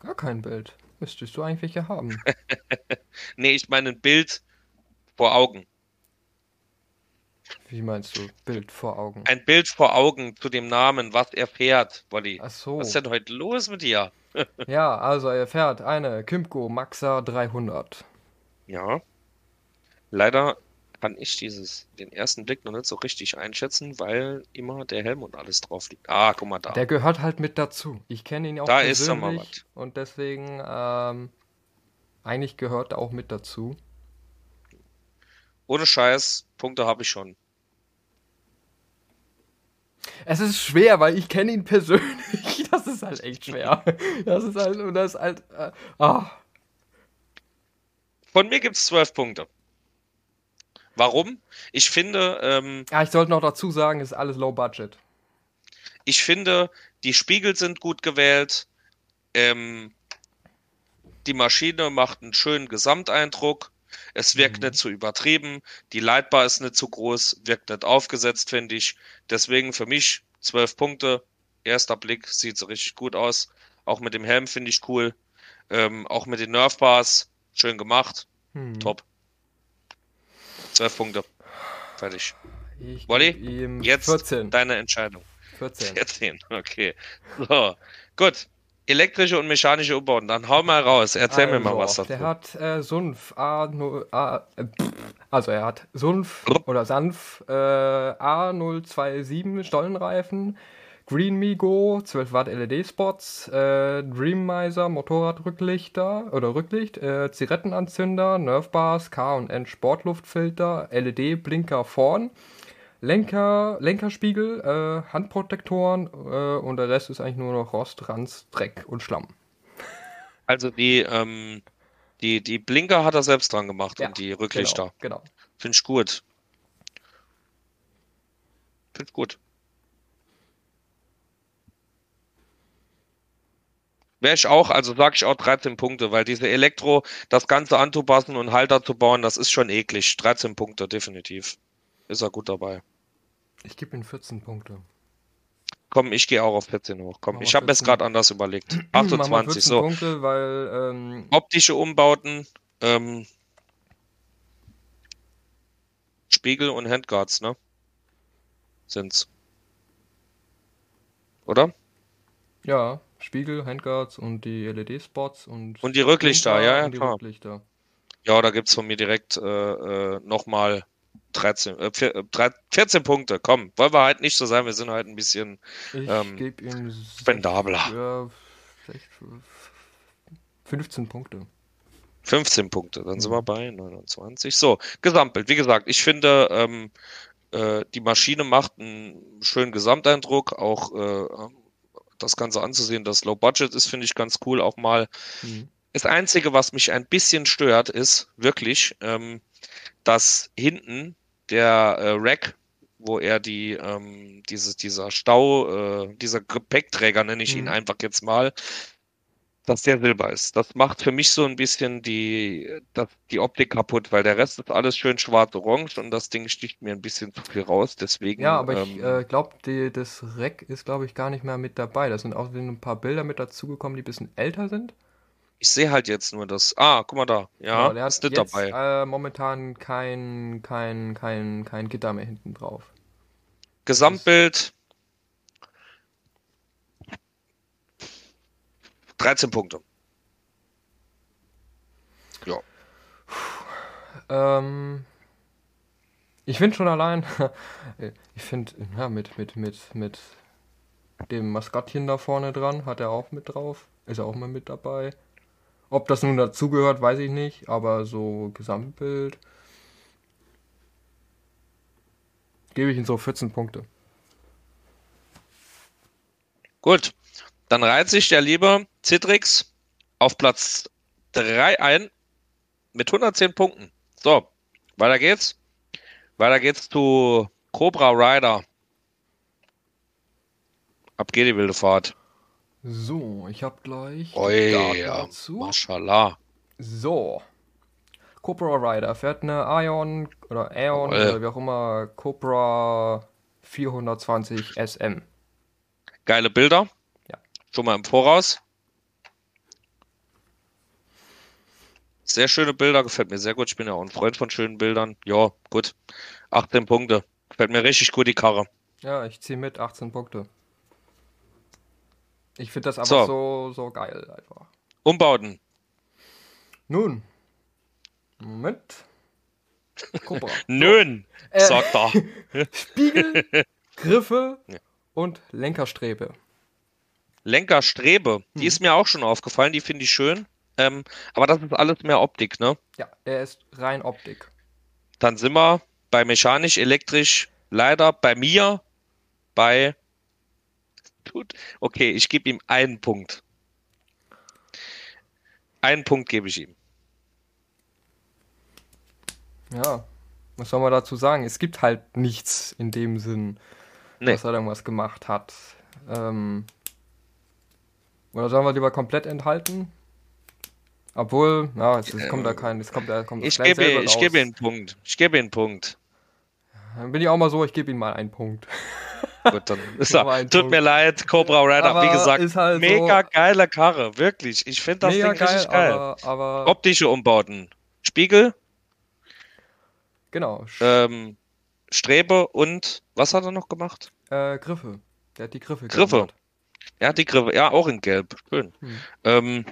Gar kein Bild. Müsstest du eigentlich ja haben. nee, ich meine ein Bild vor Augen. Wie meinst du? Bild vor Augen. Ein Bild vor Augen zu dem Namen, was er fährt, Wolli. Ach so. Was ist denn heute los mit dir? ja, also er fährt eine Kymco Maxa 300. Ja. Leider kann ich dieses, den ersten Blick noch nicht so richtig einschätzen, weil immer der Helm und alles drauf liegt. Ah, guck mal da. Der gehört halt mit dazu. Ich kenne ihn auch da persönlich ist er mal was. und deswegen ähm, eigentlich gehört er auch mit dazu. Ohne Scheiß, Punkte habe ich schon. Es ist schwer, weil ich kenne ihn persönlich. Das ist halt echt schwer. Das ist halt, und das ist halt, äh, ah. Von mir gibt es zwölf Punkte. Warum? Ich finde. Ähm, ja, ich sollte noch dazu sagen, es ist alles low budget. Ich finde, die Spiegel sind gut gewählt. Ähm, die Maschine macht einen schönen Gesamteindruck. Es wirkt mhm. nicht zu übertrieben. Die Leitbar ist nicht zu groß, wirkt nicht aufgesetzt, finde ich. Deswegen für mich zwölf Punkte. Erster Blick sieht so richtig gut aus. Auch mit dem Helm finde ich cool. Ähm, auch mit den Nerfbars. Schön gemacht. Mhm. Top. Zwölf Punkte. Fertig. Ich Wolli, jetzt 14. deine Entscheidung. 14. 14, okay. So, gut. Elektrische und mechanische Umbauten. Dann hau mal raus. Erzähl also, mir mal was dazu. Der hat äh, Sunf A, A äh, also er hat Sunf oder Sanf äh, A027 Stollenreifen, Green Migo 12 Watt LED-Spots, äh, Dreamizer Motorradrücklichter oder Rücklicht, äh, Zigarettenanzünder, Nerfbars, K und N Sportluftfilter, LED-Blinker vorn. Lenker, Lenkerspiegel, äh, Handprotektoren äh, und der Rest ist eigentlich nur noch Rost, Ranz, Dreck und Schlamm. Also die, ähm, die, die Blinker hat er selbst dran gemacht ja, und die Rücklichter. Genau. genau. Finde ich gut. Finde ich gut. Wäre ich auch, also sage ich auch 13 Punkte, weil diese Elektro, das Ganze anzupassen und Halter zu bauen, das ist schon eklig. 13 Punkte, definitiv ist er gut dabei. Ich gebe ihm 14 Punkte. Komm, ich gehe auch auf 14 hoch. Komm, ich habe es gerade anders überlegt. 28, so. Punkte, weil, ähm... Optische Umbauten, ähm, Spiegel und Handguards, ne? Sind's. Oder? Ja, Spiegel, Handguards und die LED-Spots und. Und die Rücklichter, ja, ja, klar. Rücklichter. Ja, da gibt's von mir direkt äh, äh, nochmal 13, äh, 14 äh, Punkte, komm. Wollen wir halt nicht so sein, wir sind halt ein bisschen ähm, ihm spendabler. 15 Punkte. 15 Punkte, dann sind wir mhm. bei 29. So, Gesamtbild. Wie gesagt, ich finde, ähm, äh, die Maschine macht einen schönen Gesamteindruck. Auch äh, das Ganze anzusehen, das Low Budget ist, finde ich ganz cool. Auch mal. Mhm. Das Einzige, was mich ein bisschen stört, ist wirklich, ähm, dass hinten der äh, Rack, wo er die, ähm, dieses, dieser Stau, äh, dieser Gepäckträger, nenne ich mhm. ihn einfach jetzt mal, dass der Silber ist. Das macht für mich so ein bisschen die, das, die Optik kaputt, weil der Rest ist alles schön schwarz-orange und das Ding sticht mir ein bisschen zu viel raus. Deswegen. Ja, aber ähm, ich äh, glaube, das Rack ist, glaube ich, gar nicht mehr mit dabei. Da sind auch ein paar Bilder mit dazugekommen, die ein bisschen älter sind. Ich sehe halt jetzt nur das. Ah, guck mal da. Ja, genau, ist jetzt, dabei. Äh, momentan kein, kein, kein, kein Gitter mehr hinten drauf. Gesamtbild. 13 Punkte. Ja. Ähm, ich finde schon allein, ich finde, ja, mit, mit, mit, mit dem Maskottchen da vorne dran, hat er auch mit drauf. Ist er auch mal mit dabei. Ob das nun dazugehört, weiß ich nicht, aber so Gesamtbild gebe ich ihm so 14 Punkte. Gut, dann reiht sich der liebe Citrix auf Platz 3 ein mit 110 Punkten. So, weiter geht's. Weiter geht's zu Cobra Rider. Ab geht die wilde Fahrt. So, ich habe gleich. Oh ja, Mashallah. So. Cobra Rider fährt eine Ion oder Aeon oh, oder wie auch immer Cobra 420 SM. Geile Bilder. Ja. Schon mal im Voraus. Sehr schöne Bilder, gefällt mir sehr gut. Ich bin ja auch ein Freund von schönen Bildern. Ja, gut. 18 Punkte. Gefällt mir richtig gut, die Karre. Ja, ich ziehe mit 18 Punkte. Ich finde das einfach so. so, so geil einfach. Umbauten. Nun. Moment. Cobra. Nön, äh, sagt er. Spiegel, Griffe ja. und Lenkerstrebe. Lenkerstrebe, die hm. ist mir auch schon aufgefallen, die finde ich schön. Ähm, aber das ist alles mehr Optik, ne? Ja, er ist rein Optik. Dann sind wir bei mechanisch, elektrisch, leider bei mir bei tut. Okay, ich gebe ihm einen Punkt. Einen Punkt gebe ich ihm. Ja, was soll man dazu sagen? Es gibt halt nichts in dem Sinn, nee. dass er irgendwas gemacht hat. Ähm, oder sollen wir lieber komplett enthalten? Obwohl, ja, es, es kommt da kein, es kommt, kommt ich gebe, ich gebe ihm einen Punkt. Ich gebe ihm einen Punkt. Dann bin ich auch mal so, ich gebe ihm mal einen Punkt. Gut, dann ist er. Tut mir leid, Cobra Rider, aber wie gesagt, halt mega so geile Karre, wirklich. Ich finde das Ding geil, richtig geil. Aber, aber Optische Umbauten. Spiegel. Genau. Ähm, Strebe und was hat er noch gemacht? Äh, Griffe. Der hat die Griffe Griffe. Ja, die Griffe, ja, auch in Gelb. Schön. Hm. Ähm,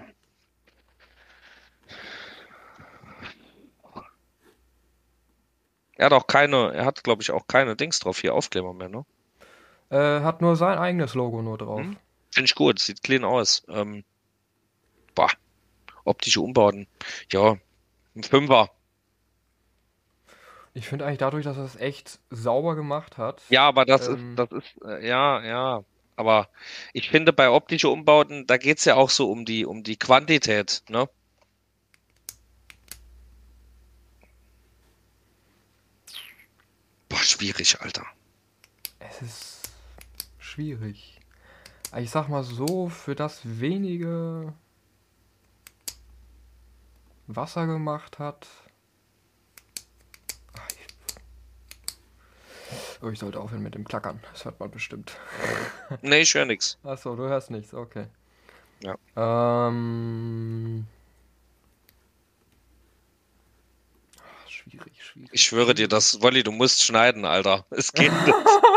er hat auch keine, er hat, glaube ich, auch keine Dings drauf hier, Aufkleber mehr, ne? Äh, hat nur sein eigenes Logo nur drauf. Hm? Finde ich gut, sieht clean aus. Ähm, boah, optische Umbauten. Ja, ein Fünfer. Ich finde eigentlich dadurch, dass er es echt sauber gemacht hat. Ja, aber das ähm, ist, das ist, äh, ja, ja. Aber ich finde, bei optischen Umbauten, da geht es ja auch so um die, um die Quantität, ne? Boah, schwierig, Alter. Es ist schwierig. Ich sag mal so, für das wenige Wasser gemacht hat, Oh, ich sollte aufhören mit dem Klackern. Das hört man bestimmt. nee, ich höre nichts. Achso, du hörst nichts, okay. Ja. Ähm. Schwierig, schwierig. Ich schwöre dir, das, Wolli, du musst schneiden, Alter. Es geht nicht.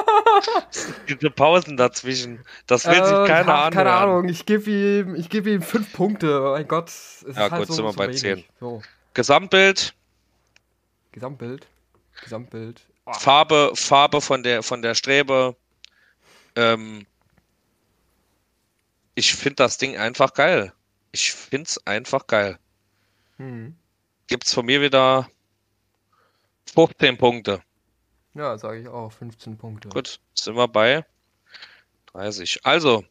Diese Pausen dazwischen, das will äh, sich keiner anhören. Keine Ahnung, ich gebe ihm, geb ihm fünf Punkte. Oh mein Gott. Es ja, ist halt gut, so, sind wir bei zehn. So. Gesamtbild. Gesamtbild. Gesamtbild. Farbe, Farbe von der, von der Strebe. Ähm, ich finde das Ding einfach geil. Ich finde es einfach geil. Hm. Gibt's von mir wieder 15 Punkte. Ja, sage ich auch. 15 Punkte. Gut, sind wir bei 30. Also,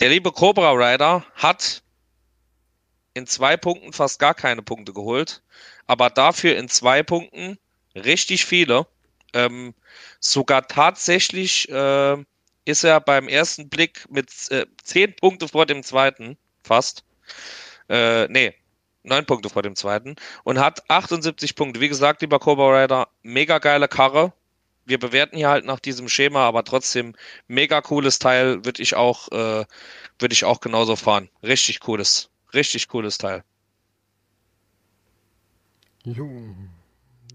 der liebe Cobra Rider hat in zwei Punkten fast gar keine Punkte geholt, aber dafür in zwei Punkten richtig viele. Ähm, sogar tatsächlich äh, ist er beim ersten Blick mit äh, 10 Punkte vor dem zweiten, fast. Äh, nee, 9 Punkte vor dem zweiten und hat 78 Punkte. Wie gesagt, lieber Cobra Rider, mega geile Karre. Wir bewerten hier halt nach diesem Schema, aber trotzdem mega cooles Teil, würde ich auch, äh, würde ich auch genauso fahren. Richtig cooles, richtig cooles Teil.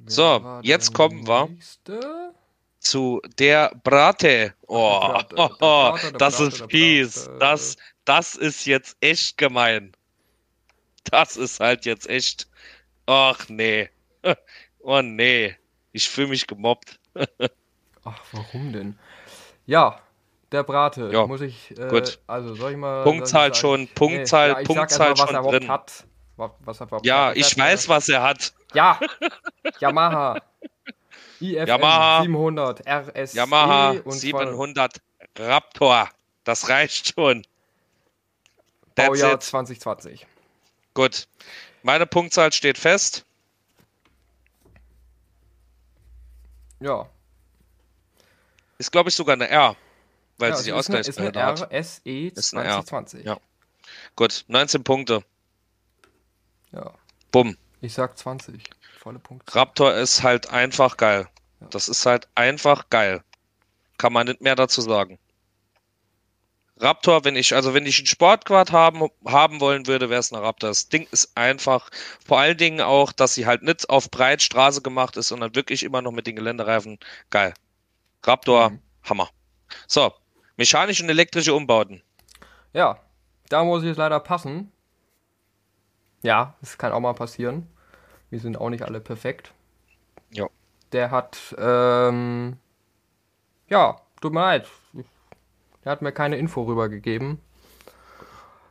So, jetzt kommen wir zu der Brate. Oh, das ist fies. Das, das ist jetzt echt gemein. Das ist halt jetzt echt. Ach nee. Oh nee. Ich fühle mich gemobbt. Ach, warum denn? Ja, der Brate. Ja, muss ich. Äh, gut. Also soll ich mal. Punktzahl schon, Punktzahl, nee, ja, Punktzahl schon drin. Hat, was er ja, ich weiß, was er hat. Ja, Yamaha. IFM Yamaha 700 RS. Yamaha 700 Raptor. Das reicht schon. That's Baujahr it. 2020. Gut. Meine Punktzahl steht fest. Ja. Ist, glaube ich, sogar eine R, weil ja, sie die Ausgleichsbehälter hat. RSE 2020. Ja. Gut, 19 Punkte. Ja. Bumm. Ich sag 20. Volle Punkte. Raptor ist halt einfach geil. Ja. Das ist halt einfach geil. Kann man nicht mehr dazu sagen. Raptor, wenn ich, also wenn ich einen Sportquad haben, haben wollen würde, wäre es ein Raptor. Das Ding ist einfach, vor allen Dingen auch, dass sie halt nicht auf Breitstraße gemacht ist, sondern wirklich immer noch mit den Geländereifen. Geil. Raptor, mhm. Hammer. So, mechanische und elektrische Umbauten. Ja, da muss ich es leider passen. Ja, das kann auch mal passieren. Wir sind auch nicht alle perfekt. Ja. Der hat, ähm, ja, tut mir leid. Der hat mir keine Info rübergegeben.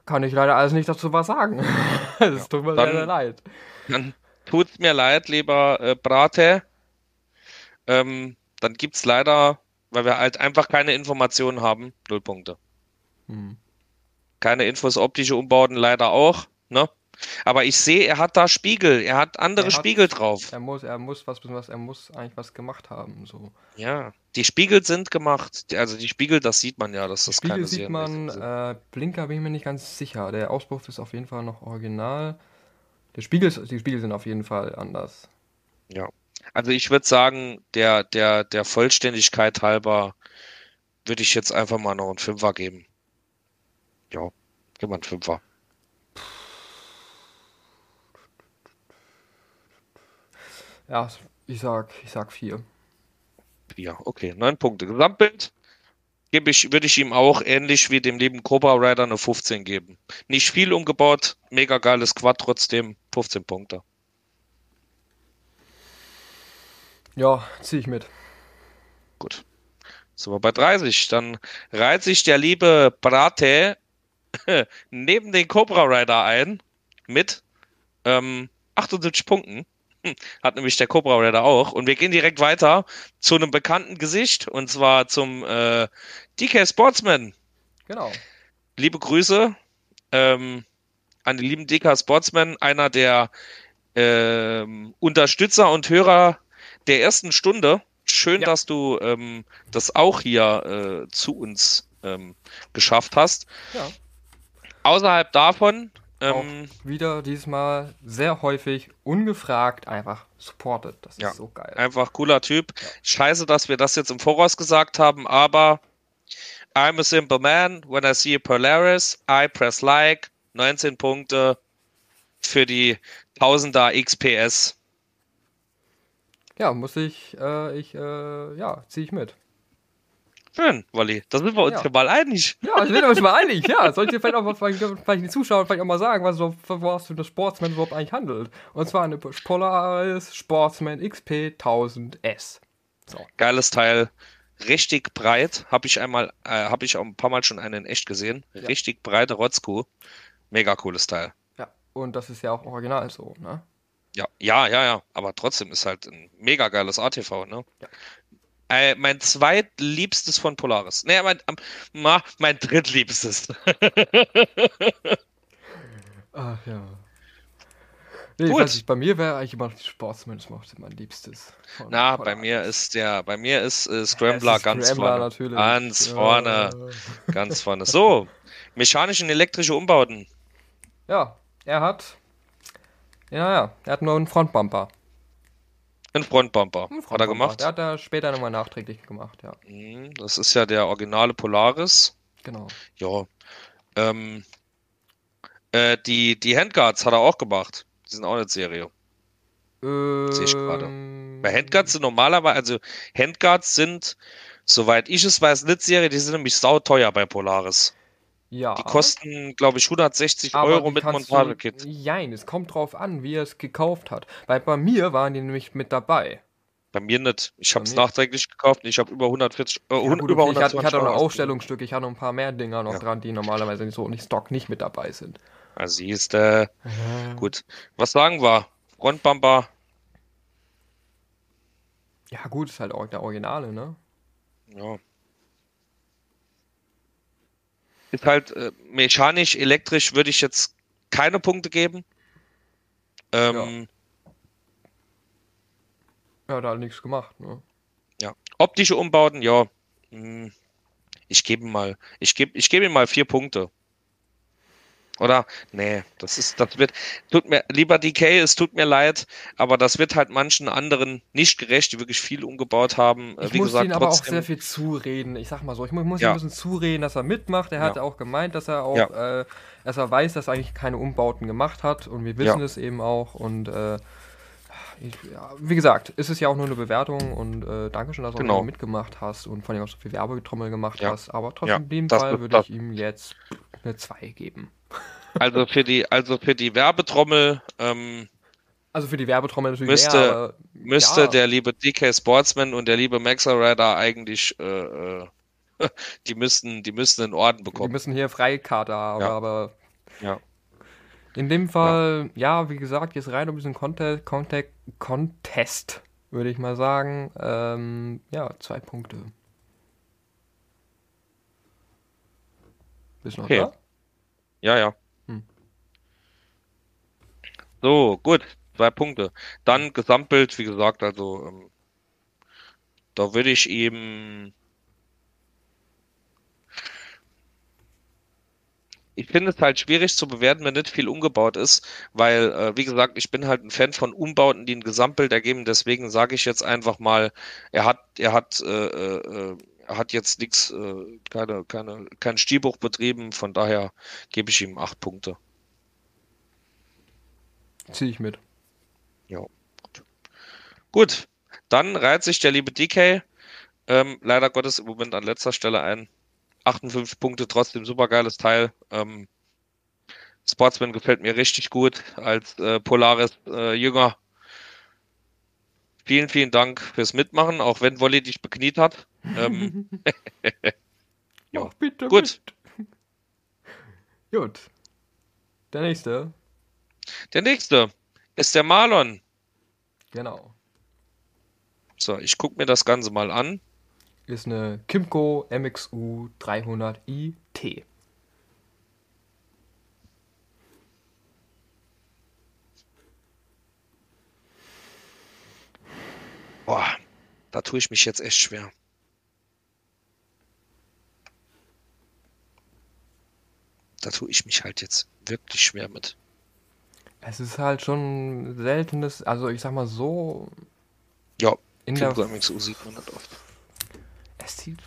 Kann ich leider alles nicht dazu was sagen. Es tut mir dann, leider leid. Dann tut's mir leid, lieber äh, Brate. Ähm, dann gibt's leider, weil wir halt einfach keine Informationen haben, null Punkte. Hm. Keine Infos, optische Umbauten leider auch, ne? Aber ich sehe, er hat da Spiegel, er hat andere er hat, Spiegel drauf. Er muss, er muss was, was, er muss eigentlich was gemacht haben. So. Ja, die Spiegel sind gemacht. Also die Spiegel, das sieht man ja, dass das Spiegel keine sieht man. Äh, Blinker bin ich mir nicht ganz sicher. Der Auspuff ist auf jeden Fall noch original. Der Spiegel, die Spiegel sind auf jeden Fall anders. Ja. Also ich würde sagen, der, der, der Vollständigkeit halber würde ich jetzt einfach mal noch einen Fünfer geben. Ja, gib mal einen Fünfer. Ja, ich sag, ich sag vier. Vier, okay. Neun Punkte. Gesamtbild gebe ich, würde ich ihm auch ähnlich wie dem lieben Cobra Rider eine 15 geben. Nicht viel umgebaut, mega geiles Quad trotzdem, 15 Punkte. Ja, ziehe ich mit. Gut. So, wir bei 30. Dann reiht sich der liebe Brate neben den Cobra Rider ein mit ähm, 78 Punkten. Hat nämlich der Cobra Rider auch. Und wir gehen direkt weiter zu einem bekannten Gesicht und zwar zum äh, DK Sportsman. Genau. Liebe Grüße ähm, an die lieben DK Sportsman, einer der ähm, Unterstützer und Hörer der ersten Stunde. Schön, ja. dass du ähm, das auch hier äh, zu uns ähm, geschafft hast. Ja. Außerhalb davon ähm, wieder diesmal sehr häufig ungefragt einfach supported. Das ist ja, so geil. Einfach cooler Typ. Ja. Scheiße, dass wir das jetzt im Voraus gesagt haben, aber I'm a simple man. When I see a Polaris, I press like. 19 Punkte für die Tausender XPS. Ja, muss ich, äh, ich, äh, ja, ziehe ich mit. Schön, Wolli. Da sind wir uns ja. mal einig. Ja, da sind wir uns mal einig. Ja, sollt ihr vielleicht auch vielleicht, vielleicht die Zuschauer vielleicht auch mal sagen, was so, was für eine Sportsman überhaupt eigentlich handelt. Und zwar eine Polaris Sportsman XP 1000S. So. Geiles Teil. Richtig breit. Habe ich einmal, äh, habe ich auch ein paar Mal schon einen in echt gesehen. Ja. Richtig breite Rotzkuh. Mega cooles Teil. Ja, und das ist ja auch original so, ne? Ja, ja, ja, ja. Aber trotzdem ist halt ein mega geiles ATV, ne? Ja. Äh, mein zweitliebstes von Polaris. Naja, mein, ähm, mein drittliebstes. Ach ja. Nee, Gut. Ich, bei mir wäre eigentlich immer noch Sportsman, das macht mein Liebstes. Na, Polaris. bei mir ist der, bei mir ist äh, Scrambler ja, ist ganz Scrambler vorne. Natürlich. Ganz ja. vorne. ganz vorne. So, mechanische und elektrische Umbauten. Ja, er hat. Ja, ja, er hat nur einen Frontbumper. Ein Frontbumper. Ein Frontbumper. Hat er gemacht? Der hat er später nochmal nachträglich gemacht, ja. Mhm, das ist ja der originale Polaris. Genau. Ja. Ähm, äh, die, die Handguards hat er auch gemacht. Die sind auch eine Serie. Ähm, Sehe ich gerade. Bei Handguards sind normalerweise, also Handguards sind, soweit ich es weiß, nicht Serie, die sind nämlich sauteuer bei Polaris. Ja. Die kosten, glaube ich, 160 Aber Euro mit Montagekit. Nein, es kommt drauf an, wie er es gekauft hat. Weil bei mir waren die nämlich mit dabei. Bei mir nicht. Ich habe es nachträglich gekauft und ich habe über 140, äh, ja, gut, über okay, 120 Ich hatte, ich hatte noch Aufstellungsstücke, ich hatte noch ein paar mehr Dinger noch ja. dran, die normalerweise so nicht Stock nicht mit dabei sind. Also siehst äh, gut. Was sagen wir? Frontbumper. Ja, gut, ist halt auch der Originale, ne? Ja. Ist halt äh, mechanisch, elektrisch würde ich jetzt keine Punkte geben. Ähm, ja. ja, da hat nichts gemacht, ne? Ja. Optische Umbauten, ja. Hm, ich gebe mal, ich gebe, ich gebe ihm mal vier Punkte. Oder? Nee, das ist, das wird, tut mir, lieber DK, es tut mir leid, aber das wird halt manchen anderen nicht gerecht, die wirklich viel umgebaut haben. Äh, ich Wie muss gesagt, ihm aber trotzdem, auch sehr viel zureden. Ich sag mal so, ich muss ja. ihm ein bisschen zureden, dass er mitmacht. Er hat ja. auch gemeint, dass er auch, ja. äh, dass er weiß, dass er eigentlich keine Umbauten gemacht hat und wir wissen es eben auch und, äh, ich, ja, wie gesagt, ist es ja auch nur eine Bewertung und äh, Dankeschön, dass du genau. auch mitgemacht hast und vor allem auch so viel Werbetrommel gemacht hast. Aber trotzdem in dem Fall würde ich ihm jetzt eine 2 geben. Also für die, also für die Werbetrommel. Ähm, also für die Werbetrommel natürlich müsste, mehr, aber, müsste ja. der liebe DK Sportsman und der liebe Maxer Rider eigentlich, äh, äh, die müssten, die müssten in Orden bekommen. Die müssen hier Freikarte haben, ja. aber ja. in dem Fall, ja. ja, wie gesagt, jetzt rein um diesen Contest, Contest, Contest würde ich mal sagen. Ähm, ja, zwei Punkte. Bist du noch okay. da? Ja, ja. Hm. So, gut. Zwei Punkte. Dann Gesamtbild, wie gesagt, also ähm, da würde ich eben. Ich finde es halt schwierig zu bewerten, wenn nicht viel umgebaut ist, weil, äh, wie gesagt, ich bin halt ein Fan von Umbauten, die ein Gesamtbild ergeben. Deswegen sage ich jetzt einfach mal, er hat, er hat äh, äh, hat jetzt nichts, äh, keine, keine, kein Stilbuch betrieben, von daher gebe ich ihm acht Punkte. Ziehe ich mit. Ja. Gut. gut, dann reiht sich der liebe DK ähm, leider Gottes im Moment an letzter Stelle ein 58 Punkte, trotzdem super geiles Teil. Ähm, Sportsman gefällt mir richtig gut als äh, Polaris äh, Jünger. Vielen, vielen Dank fürs Mitmachen, auch wenn Wolli dich bekniet hat. Ähm, ja, bitte. Gut. Mit. Gut. Der nächste. Der nächste ist der Marlon. Genau. So, ich gucke mir das Ganze mal an. Ist eine Kimco MXU 300i T. Boah, da tue ich mich jetzt echt schwer. Da tue ich mich halt jetzt wirklich schwer mit. Es ist halt schon seltenes, also ich sag mal so. Ja, in der MXU sieht man das oft. Es sieht.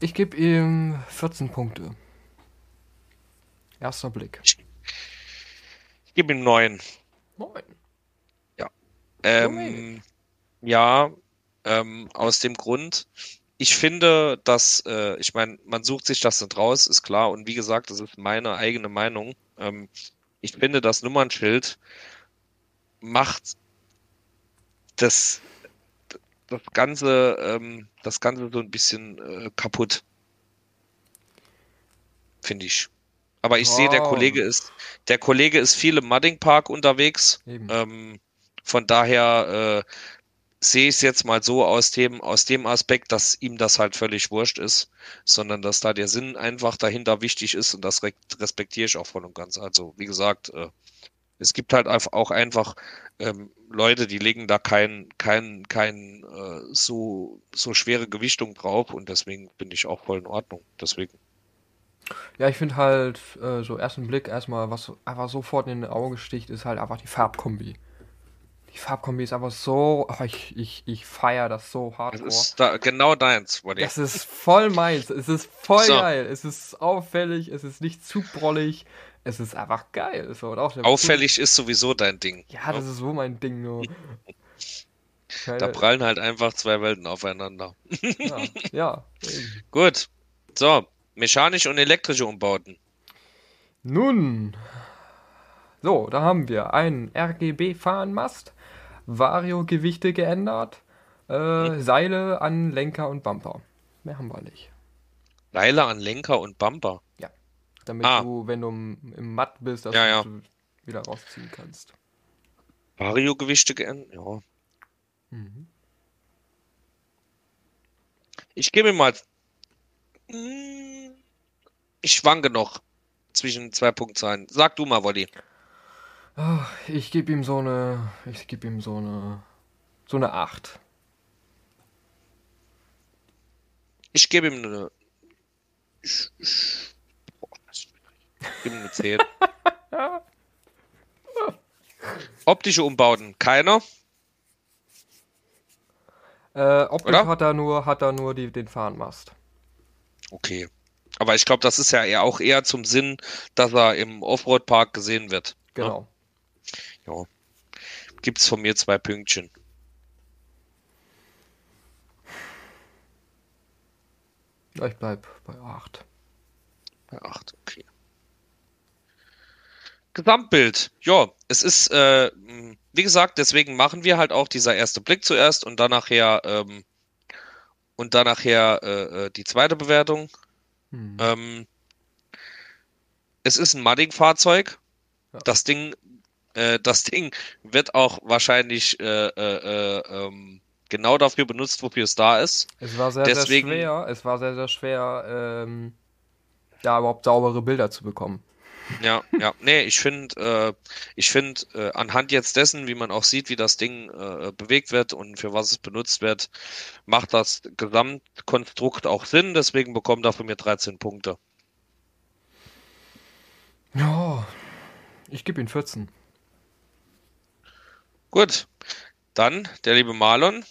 Ich gebe ihm 14 Punkte. Erster Blick. Ich, ich gebe ihm 9. 9. Ähm, ja, ähm, aus dem Grund, ich finde, dass, äh, ich meine, man sucht sich das nicht raus, ist klar. Und wie gesagt, das ist meine eigene Meinung. Ähm, ich finde, das Nummernschild macht das, das Ganze, ähm, das Ganze so ein bisschen äh, kaputt. Finde ich. Aber ich oh. sehe, der Kollege ist, der Kollege ist viel im Mudding Park unterwegs. Ähm, von daher äh, sehe ich es jetzt mal so aus dem, aus dem Aspekt, dass ihm das halt völlig wurscht ist, sondern dass da der Sinn einfach dahinter wichtig ist und das respektiere ich auch voll und ganz. Also, wie gesagt, äh, es gibt halt auch einfach ähm, Leute, die legen da kein, kein, kein äh, so, so schwere Gewichtung drauf und deswegen bin ich auch voll in Ordnung. Deswegen. Ja, ich finde halt, äh, so ersten Blick erstmal, was einfach sofort in den Auge sticht, ist halt einfach die Farbkombi. Die Farbkombi ist aber so. Oh, ich ich, ich feiere das so hart. Das ist da, genau deins, Buddy. Das ist voll meins. Es ist voll so. geil. Es ist auffällig, es ist nicht zu brollig. Es ist einfach geil. So, auffällig ist sowieso dein Ding. Ja, das ist so mein Ding nur. da prallen halt einfach zwei Welten aufeinander. ja, ja. Gut. So, mechanische und elektrische Umbauten. Nun, so, da haben wir einen RGB-Fahnenmast, Vario-Gewichte geändert, äh, hm. Seile an Lenker und Bumper. Mehr haben wir nicht. Seile an Lenker und Bumper? Ja. Damit ah. du, wenn du im Matt bist, dass ja, ja. du wieder rausziehen kannst. Vario-Gewichte geändert? Ja. Mhm. Ich gebe mal. Hm, ich schwanke noch zwischen zwei Punktzahlen. Sag du mal, Wolli. Ich gebe ihm so eine. Ich gebe ihm so eine. So eine 8. Ich gebe ihm eine. Ich, ich, gebe ihm eine 10. Optische Umbauten, keiner. Äh, optisch hat er nur, hat er nur die, den Fahnenmast. Okay. Aber ich glaube, das ist ja eher auch eher zum Sinn, dass er im Offroad-Park gesehen wird. Ne? Ja. Gibt's von mir zwei Pünktchen. Ja, ich bleib bei 8. Bei 8, okay. Gesamtbild. Ja, es ist, äh, wie gesagt, deswegen machen wir halt auch dieser erste Blick zuerst und dann nachher, ähm, und dann nachher äh, äh, die zweite Bewertung. Hm. Ähm, es ist ein Mudding-Fahrzeug. Ja. Das Ding äh, das Ding wird auch wahrscheinlich äh, äh, äh, ähm, genau dafür benutzt, wofür es da ist. Es war sehr, Deswegen, sehr schwer. Es war sehr, sehr schwer, ähm, ja, überhaupt saubere Bilder zu bekommen. Ja, ja, nee, ich finde, äh, ich finde, äh, anhand jetzt dessen, wie man auch sieht, wie das Ding äh, bewegt wird und für was es benutzt wird, macht das Gesamtkonstrukt auch Sinn, deswegen bekommt er von mir 13 Punkte. Ja, ich gebe ihm 14. Gut, dann der liebe Marlon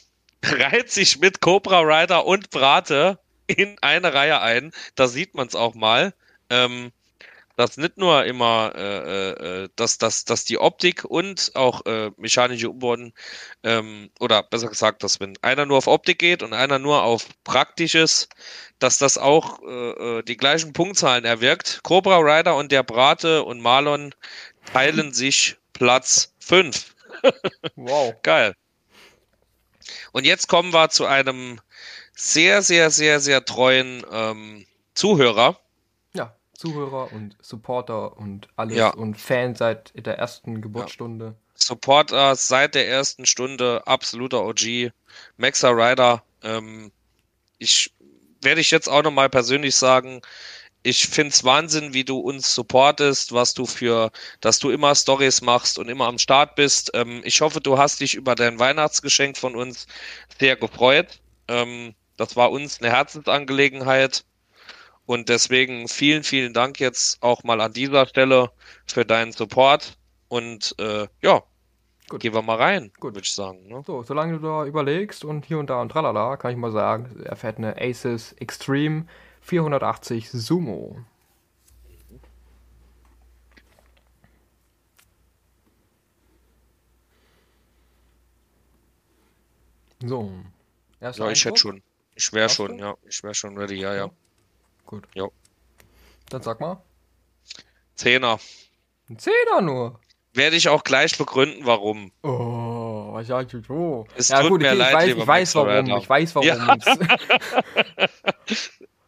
reiht sich mit Cobra Rider und Brate in eine Reihe ein. Da sieht man es auch mal. Ähm, dass nicht nur immer, äh, äh, dass, dass, dass die Optik und auch äh, mechanische Umbauten, ähm, oder besser gesagt, dass wenn einer nur auf Optik geht und einer nur auf Praktisches, dass das auch äh, äh die gleichen Punktzahlen erwirkt. Cobra Rider und der Brate und Marlon teilen sich Platz 5. wow. Geil. Und jetzt kommen wir zu einem sehr, sehr, sehr, sehr treuen ähm, Zuhörer. Ja, Zuhörer und Supporter und alles ja. und Fan seit der ersten Geburtsstunde. Ja. Supporter seit der ersten Stunde, absoluter OG. Maxa Rider, ähm, ich werde ich jetzt auch nochmal persönlich sagen, ich finde es Wahnsinn, wie du uns supportest, was du für, dass du immer Stories machst und immer am Start bist. Ähm, ich hoffe, du hast dich über dein Weihnachtsgeschenk von uns sehr gefreut. Ähm, das war uns eine Herzensangelegenheit. Und deswegen vielen, vielen Dank jetzt auch mal an dieser Stelle für deinen Support. Und äh, ja, Gut. gehen wir mal rein, würde ich sagen. Ne? So, solange du da überlegst und hier und da und tralala, kann ich mal sagen, er fährt eine Aces Extreme 480 Sumo. So. ja, ich hätte schon. Ich wäre schon, du? ja. Ich wäre schon ready, ja, ja. Gut. Ja. Dann sag mal. Zehner. Ein Zehner nur. Werde ich auch gleich begründen, warum. Oh, was sagst du so? Es ja, tut gut, mir leid, ich weiß, ich weiß warum. Ich weiß warum. Ja.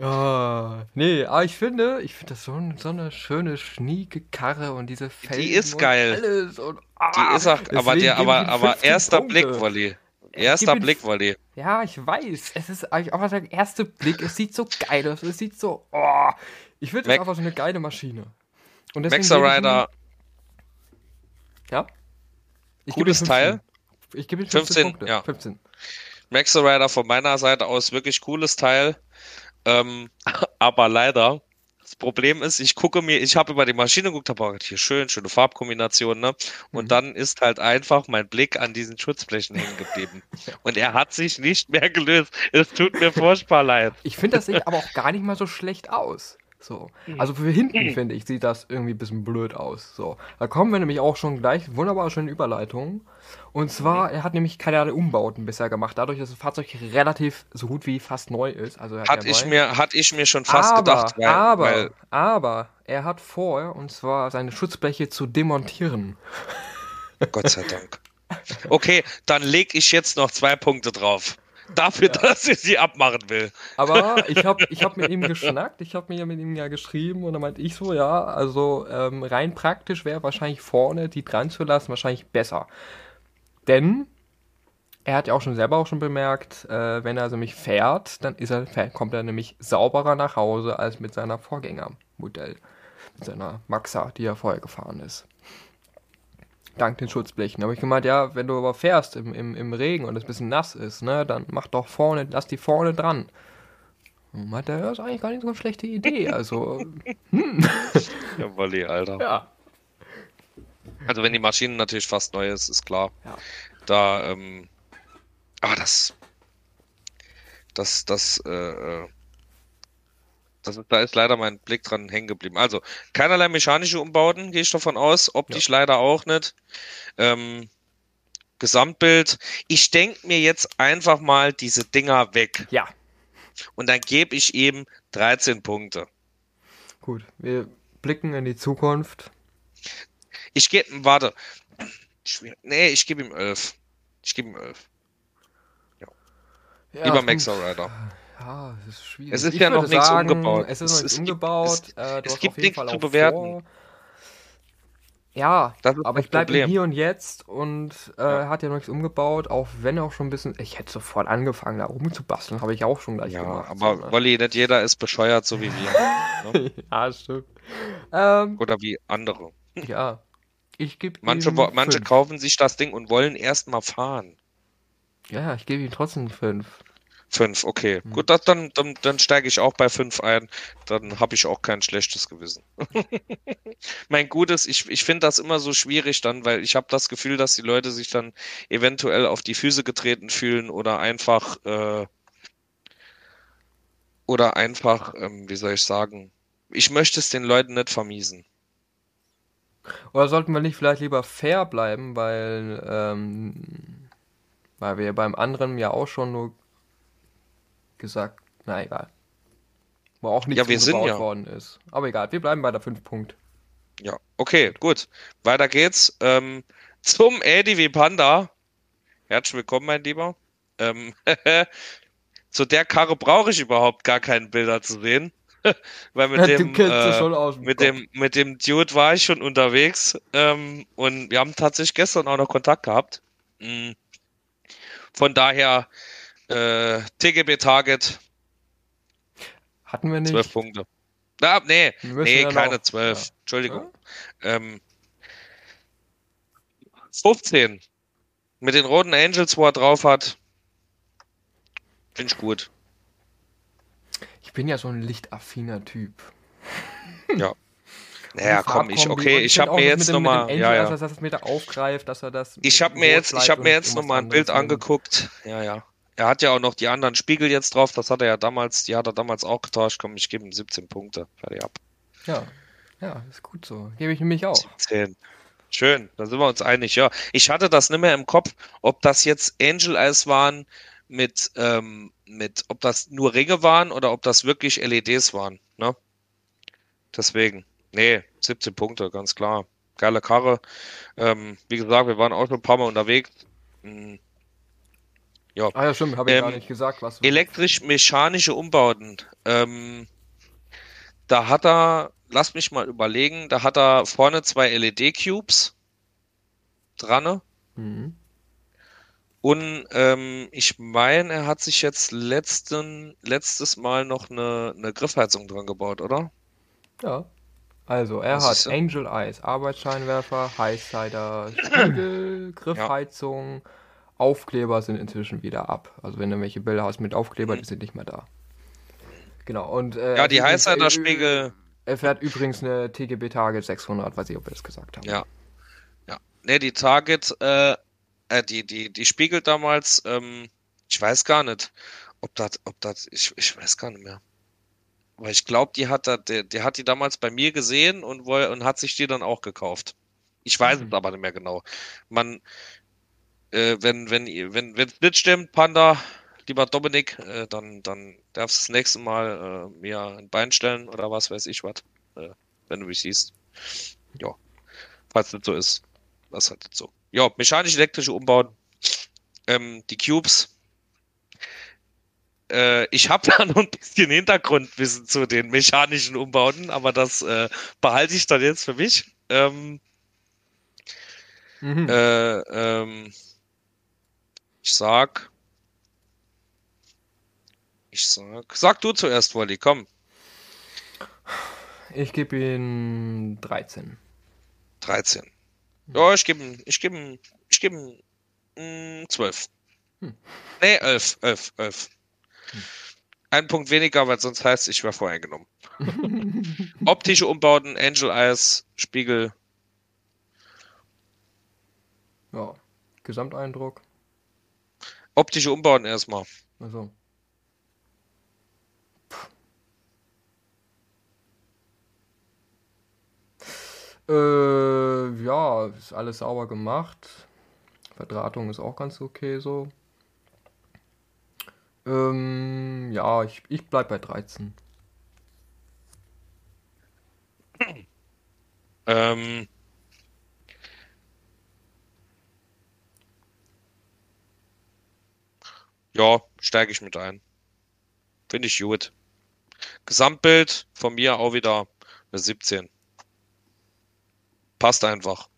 Ja, nee, aber ich finde, ich finde das so, so, eine schöne, schnieke Karre und diese Felgen Die ist geil. Alles und, ah, die ist auch, aber der, aber, aber erster Blick, Wolli. Erster Blick, Wolli. Ja, ich weiß. Es ist eigentlich auch der erste Blick. Es sieht so geil aus. Es sieht so, oh. Ich finde das einfach so eine geile Maschine. Und Maxa Rider. Ja? Ich Cooles Teil. Ich gebe ihm 15, 15 Punkte. Ja. 15. Maxa Rider von meiner Seite aus wirklich cooles Teil. Ähm, aber leider, das Problem ist, ich gucke mir, ich habe über die Maschine geguckt, habe hier schön, schöne Farbkombination, ne? Und mhm. dann ist halt einfach mein Blick an diesen Schutzflächen hängen geblieben. Und er hat sich nicht mehr gelöst. Es tut mir furchtbar leid. Ich finde, das sieht aber auch gar nicht mal so schlecht aus. So. Mhm. Also für hinten, mhm. finde ich, sieht das irgendwie ein bisschen blöd aus. So. Da kommen wir nämlich auch schon gleich wunderbar schöne Überleitungen. Und zwar, er hat nämlich keine Umbauten bisher gemacht, dadurch, dass das Fahrzeug relativ so gut wie fast neu ist. Also hat, hat ich, mir, hat ich mir schon fast aber, gedacht. Weil, aber, weil aber, er hat vor, und zwar seine Schutzbleche zu demontieren. Gott sei Dank. Okay, dann lege ich jetzt noch zwei Punkte drauf dafür, ja. dass ich sie abmachen will. Aber ich habe ich hab mit ihm geschnackt, ich habe mir mit ihm ja geschrieben und dann meinte ich so, ja, also ähm, rein praktisch wäre wahrscheinlich vorne die dran zu lassen wahrscheinlich besser. Denn er hat ja auch schon selber auch schon bemerkt, äh, wenn er also mich fährt, dann ist er, kommt er nämlich sauberer nach Hause als mit seiner Vorgängermodell, mit seiner Maxa, die er vorher gefahren ist dank den Schutzblechen. Aber ich gemeint, ja, wenn du aber fährst im, im, im Regen und es ein bisschen nass ist, ne, dann mach doch vorne, lass die vorne dran. Und meint er, ja, ist eigentlich gar nicht so eine schlechte Idee. Also, hm. Ja, Wolli, Alter. Ja. Also, wenn die Maschine natürlich fast neu ist, ist klar. Ja. Da, ähm, aber das, das, das, äh, das, da ist leider mein Blick dran hängen geblieben. Also, keinerlei mechanische Umbauten, gehe ich davon aus. Optisch ja. leider auch nicht. Ähm, Gesamtbild. Ich denke mir jetzt einfach mal diese Dinger weg. Ja. Und dann gebe ich ihm 13 Punkte. Gut, wir blicken in die Zukunft. Ich gebe, warte. Nee, ich gebe ihm 11. Ich gebe ihm 11. Ja. ja Lieber Max Rider. Ja, es ist schwierig. Es ist ich ja noch nichts sagen, umgebaut. Es ist noch nichts umgebaut. Gibt, es, äh, es gibt nichts zu bewerten. Vor. Ja, aber ich bleibe hier und jetzt und äh, ja. hat ja noch nichts umgebaut, auch wenn auch schon ein bisschen. Ich hätte sofort angefangen, da rumzubasteln, habe ich auch schon gleich ja, gemacht. Aber so, ne? Wolli, nicht jeder ist bescheuert, so wie wir. ne? ja, stimmt. Ähm, Oder wie andere. Ja. Ich gebe Manche, manche kaufen sich das Ding und wollen erst mal fahren. Ja, ich gebe ihm trotzdem fünf. Fünf, okay. Mhm. Gut, das, dann, dann, dann steige ich auch bei fünf ein. Dann habe ich auch kein schlechtes Gewissen. mein Gutes, ich, ich finde das immer so schwierig dann, weil ich habe das Gefühl, dass die Leute sich dann eventuell auf die Füße getreten fühlen oder einfach äh, oder einfach, ähm, wie soll ich sagen, ich möchte es den Leuten nicht vermiesen. Oder sollten wir nicht vielleicht lieber fair bleiben, weil, ähm, weil wir beim anderen ja auch schon nur gesagt, na egal. Wo auch nichts ja, wir sind ja. worden ist. Aber egal, wir bleiben bei der 5 Punkt. Ja, okay, gut. Weiter geht's. Ähm, zum ADW Panda. Herzlich willkommen, mein Lieber. Ähm, zu der Karre brauche ich überhaupt gar keinen Bilder zu sehen. Weil mit, ja, dem, äh, mit, dem, mit dem Dude war ich schon unterwegs ähm, und wir haben tatsächlich gestern auch noch Kontakt gehabt. Mhm. Von daher äh, TGB Target. Hatten wir nicht. 12 Punkte. Ah, nee, nee, keine 12. Ja. Entschuldigung. Ja? Ähm, 15. Mit den roten Angels, wo er drauf hat. Finde ich gut. Ich bin ja so ein lichtaffiner Typ. Ja. Naja, komm, ich, okay, ich habe mir jetzt nochmal, ja, ja. Dass er das mit aufgreift, dass er das. Ich habe mir jetzt, ich habe mir jetzt nochmal ein Bild angeguckt. Ja, ja. Er hat ja auch noch die anderen Spiegel jetzt drauf. Das hat er ja damals, die hat er damals auch getauscht. Komm, ich gebe ihm 17 Punkte. Fertig ab. Ja, ja, ist gut so. Gebe ich nämlich auch. 10. Schön, da sind wir uns einig. Ja, ich hatte das nicht mehr im Kopf, ob das jetzt Angel Eyes waren mit, ähm, mit, ob das nur Ringe waren oder ob das wirklich LEDs waren. Ne? Deswegen, nee, 17 Punkte, ganz klar. Geile Karre. Ähm, wie gesagt, wir waren auch schon ein paar Mal unterwegs. Hm. Ja. Ah ja, stimmt, habe ich ähm, gar nicht gesagt. Was Elektrisch-mechanische Umbauten. Ähm, da hat er, lass mich mal überlegen, da hat er vorne zwei LED-Cubes dran. Mhm. Und ähm, ich meine, er hat sich jetzt letzten, letztes Mal noch eine, eine Griffheizung dran gebaut, oder? Ja. Also, er Was hat Angel Eyes, Arbeitsscheinwerfer, Highsider, Spiegel, Griffheizung, ja. Aufkleber sind inzwischen wieder ab. Also, wenn du welche Bilder hast mit Aufkleber, die sind nicht mehr da. Genau. Und, äh, ja, die Highsider-Spiegel. Er fährt übrigens eine TGB Target 600, weiß ich, ob wir das gesagt haben. Ja. Ja. Ne, die Target, äh, äh, die, die, die spiegelt damals, ähm, ich weiß gar nicht, ob das, ob das, ich, ich weiß gar nicht mehr. Aber ich glaube, die hat, der, der hat die damals bei mir gesehen und, und hat sich die dann auch gekauft. Ich weiß mhm. es aber nicht mehr genau. Man, äh, wenn, wenn, wenn, wenn es nicht stimmt, Panda, lieber Dominik, äh, dann, dann darfst du das nächste Mal äh, mir ein Bein stellen oder was weiß ich was, äh, wenn du mich siehst. Ja, falls nicht so ist, was halt so ja, mechanisch-elektrische Umbauen, ähm, die Cubes. Äh, ich habe da noch ein bisschen Hintergrundwissen zu den mechanischen Umbauten, aber das äh, behalte ich dann jetzt für mich. Ähm, mhm. äh, ähm, ich sag, ich sag, sag du zuerst, Wally, komm. Ich gebe ihm 13. 13. Ja, ich gebe ich gebe ich gebe mm, 12. Hm. Nee, 11, 11, 11. Hm. Ein Punkt weniger, weil sonst heißt ich wäre voreingenommen. Optische Umbauten, Angel Eyes, Spiegel. Ja, Gesamteindruck. Optische Umbauten erstmal. Also. Äh, ja, ist alles sauber gemacht. Verdrahtung ist auch ganz okay so. Ähm, ja, ich, ich bleib bei 13. Ähm. Ja, steige ich mit ein. Finde ich gut. Gesamtbild von mir auch wieder eine 17 passt einfach.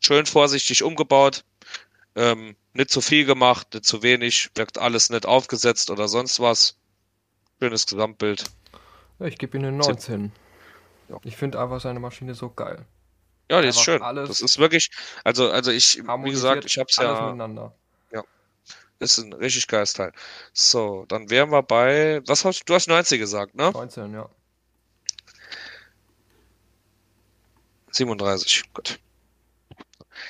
Schön vorsichtig umgebaut, ähm, nicht zu viel gemacht, nicht zu wenig, wirkt alles nicht aufgesetzt oder sonst was. Schönes Gesamtbild. Ja, ich gebe ihm eine 19. Ja. Ich finde einfach seine Maschine so geil. Ja, die ist schön. Das ist wirklich, also, also ich, wie gesagt, ich hab's ja. Miteinander. Ist ein richtig geiles Teil. So, dann wären wir bei, was hast du, hast 90 gesagt, ne? 19, ja. 37, gut.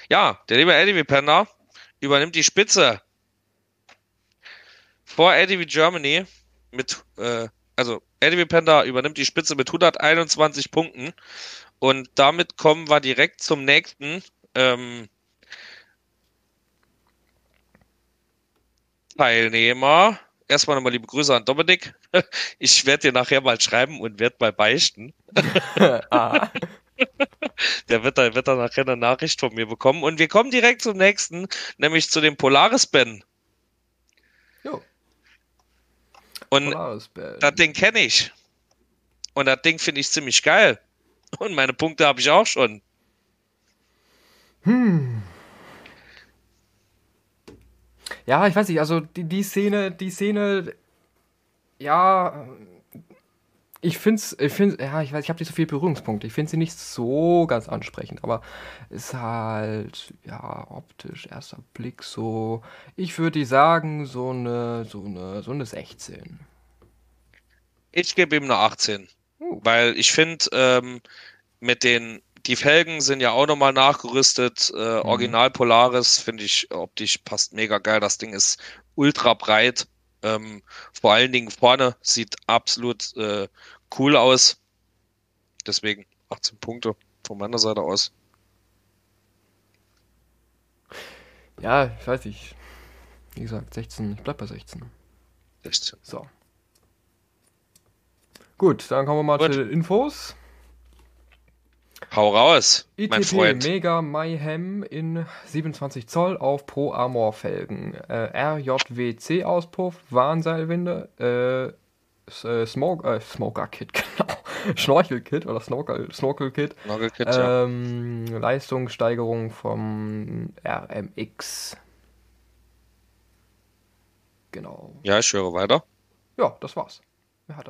Ja, der liebe ADV Panda übernimmt die Spitze vor ADV Germany mit äh, also Eddie Panda übernimmt die Spitze mit 121 Punkten. Und damit kommen wir direkt zum nächsten. Ähm, Teilnehmer. Erstmal nochmal liebe Grüße an Dominik. Ich werde dir nachher mal schreiben und werde mal beichten. ah. Der wird da, wird da nachher eine Nachricht von mir bekommen. Und wir kommen direkt zum nächsten, nämlich zu dem Polaris Ben. Jo. Und das Ding kenne ich. Und das Ding finde ich ziemlich geil. Und meine Punkte habe ich auch schon. Hm. Ja, ich weiß nicht, also die, die Szene, die Szene, ja, ich finde es, ich finde, ja, ich weiß, ich habe nicht so viele Berührungspunkte. Ich finde sie nicht so ganz ansprechend, aber ist halt, ja, optisch, erster Blick so, ich würde sagen, so eine, so eine, so eine 16. Ich gebe ihm eine 18. Uh. Weil ich finde, ähm, mit den, die Felgen sind ja auch nochmal nachgerüstet. Äh, mhm. Original Polaris finde ich optisch passt mega geil. Das Ding ist ultra breit. Ähm, vor allen Dingen vorne sieht absolut äh, cool aus. Deswegen 18 Punkte von meiner Seite aus. Ja, ich weiß nicht. Wie gesagt, 16. Ich bleib bei 16. 16. So. Gut, dann kommen wir mal Gut. zu den Infos. Hau raus, ITP mein Freund. Mega Mayhem in 27 Zoll auf Pro Armor Felgen. Äh, RJWC Auspuff, Warnseilwinde, äh, äh, Smoke, äh, Smoker Kit, genau. Schnorchel Kit oder Snorkel, Snorkel Kit. Snorkel Kit ähm, ja. Leistungssteigerung vom RMX. Genau. Ja, ich höre weiter. Ja, das war's.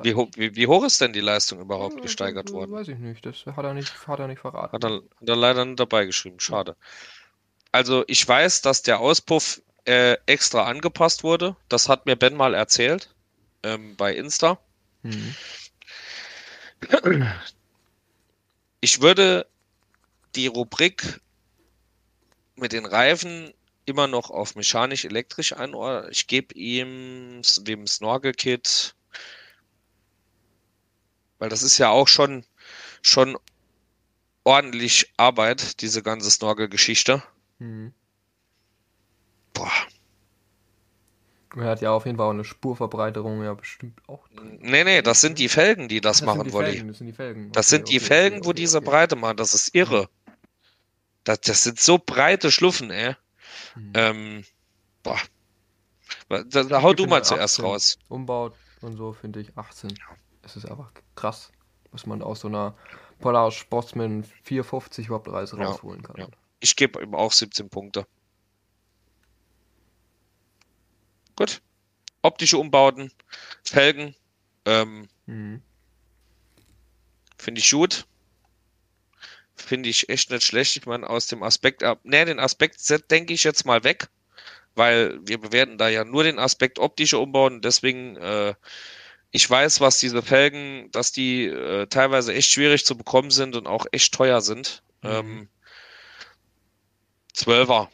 Wie, ho wie, wie, hoch ist denn die Leistung überhaupt gesteigert worden? Weiß ich nicht, das hat er nicht, hat er nicht verraten. Hat er, hat er leider nicht dabei geschrieben, schade. Also ich weiß, dass der Auspuff äh, extra angepasst wurde. Das hat mir Ben mal erzählt ähm, bei Insta. Mhm. Ich würde die Rubrik mit den Reifen immer noch auf mechanisch-elektrisch einordnen. Ich gebe ihm dem Snorkel-Kit weil das ist ja auch schon, schon ordentlich Arbeit, diese ganze Snorkel-Geschichte. Mhm. Boah. Er hat ja auf jeden Fall auch eine Spurverbreiterung, ja, bestimmt auch. Nee, nee, das sind die Felgen, die das, das machen, Wolli. Das sind die Felgen. Das okay, sind die okay, Felgen, okay, wo diese Breite machen. Das ist irre. Das, das sind so breite Schluffen, ey. Mhm. Ähm, boah. Da, da hau du mal zuerst raus. Umbaut und so finde ich 18. Ja es ist einfach krass, was man aus so einer Polaris Sportsman 450 überhaupt Reise ja, rausholen kann. Ja. Ich gebe ihm auch 17 Punkte. Gut. Optische Umbauten, Felgen, ähm, mhm. finde ich gut. Finde ich echt nicht schlecht. Ich meine, aus dem Aspekt, ne, den Aspekt denke ich jetzt mal weg, weil wir bewerten da ja nur den Aspekt optische Umbauten. Deswegen äh, ich weiß, was diese Felgen, dass die äh, teilweise echt schwierig zu bekommen sind und auch echt teuer sind. Mhm. Ähm, 12er.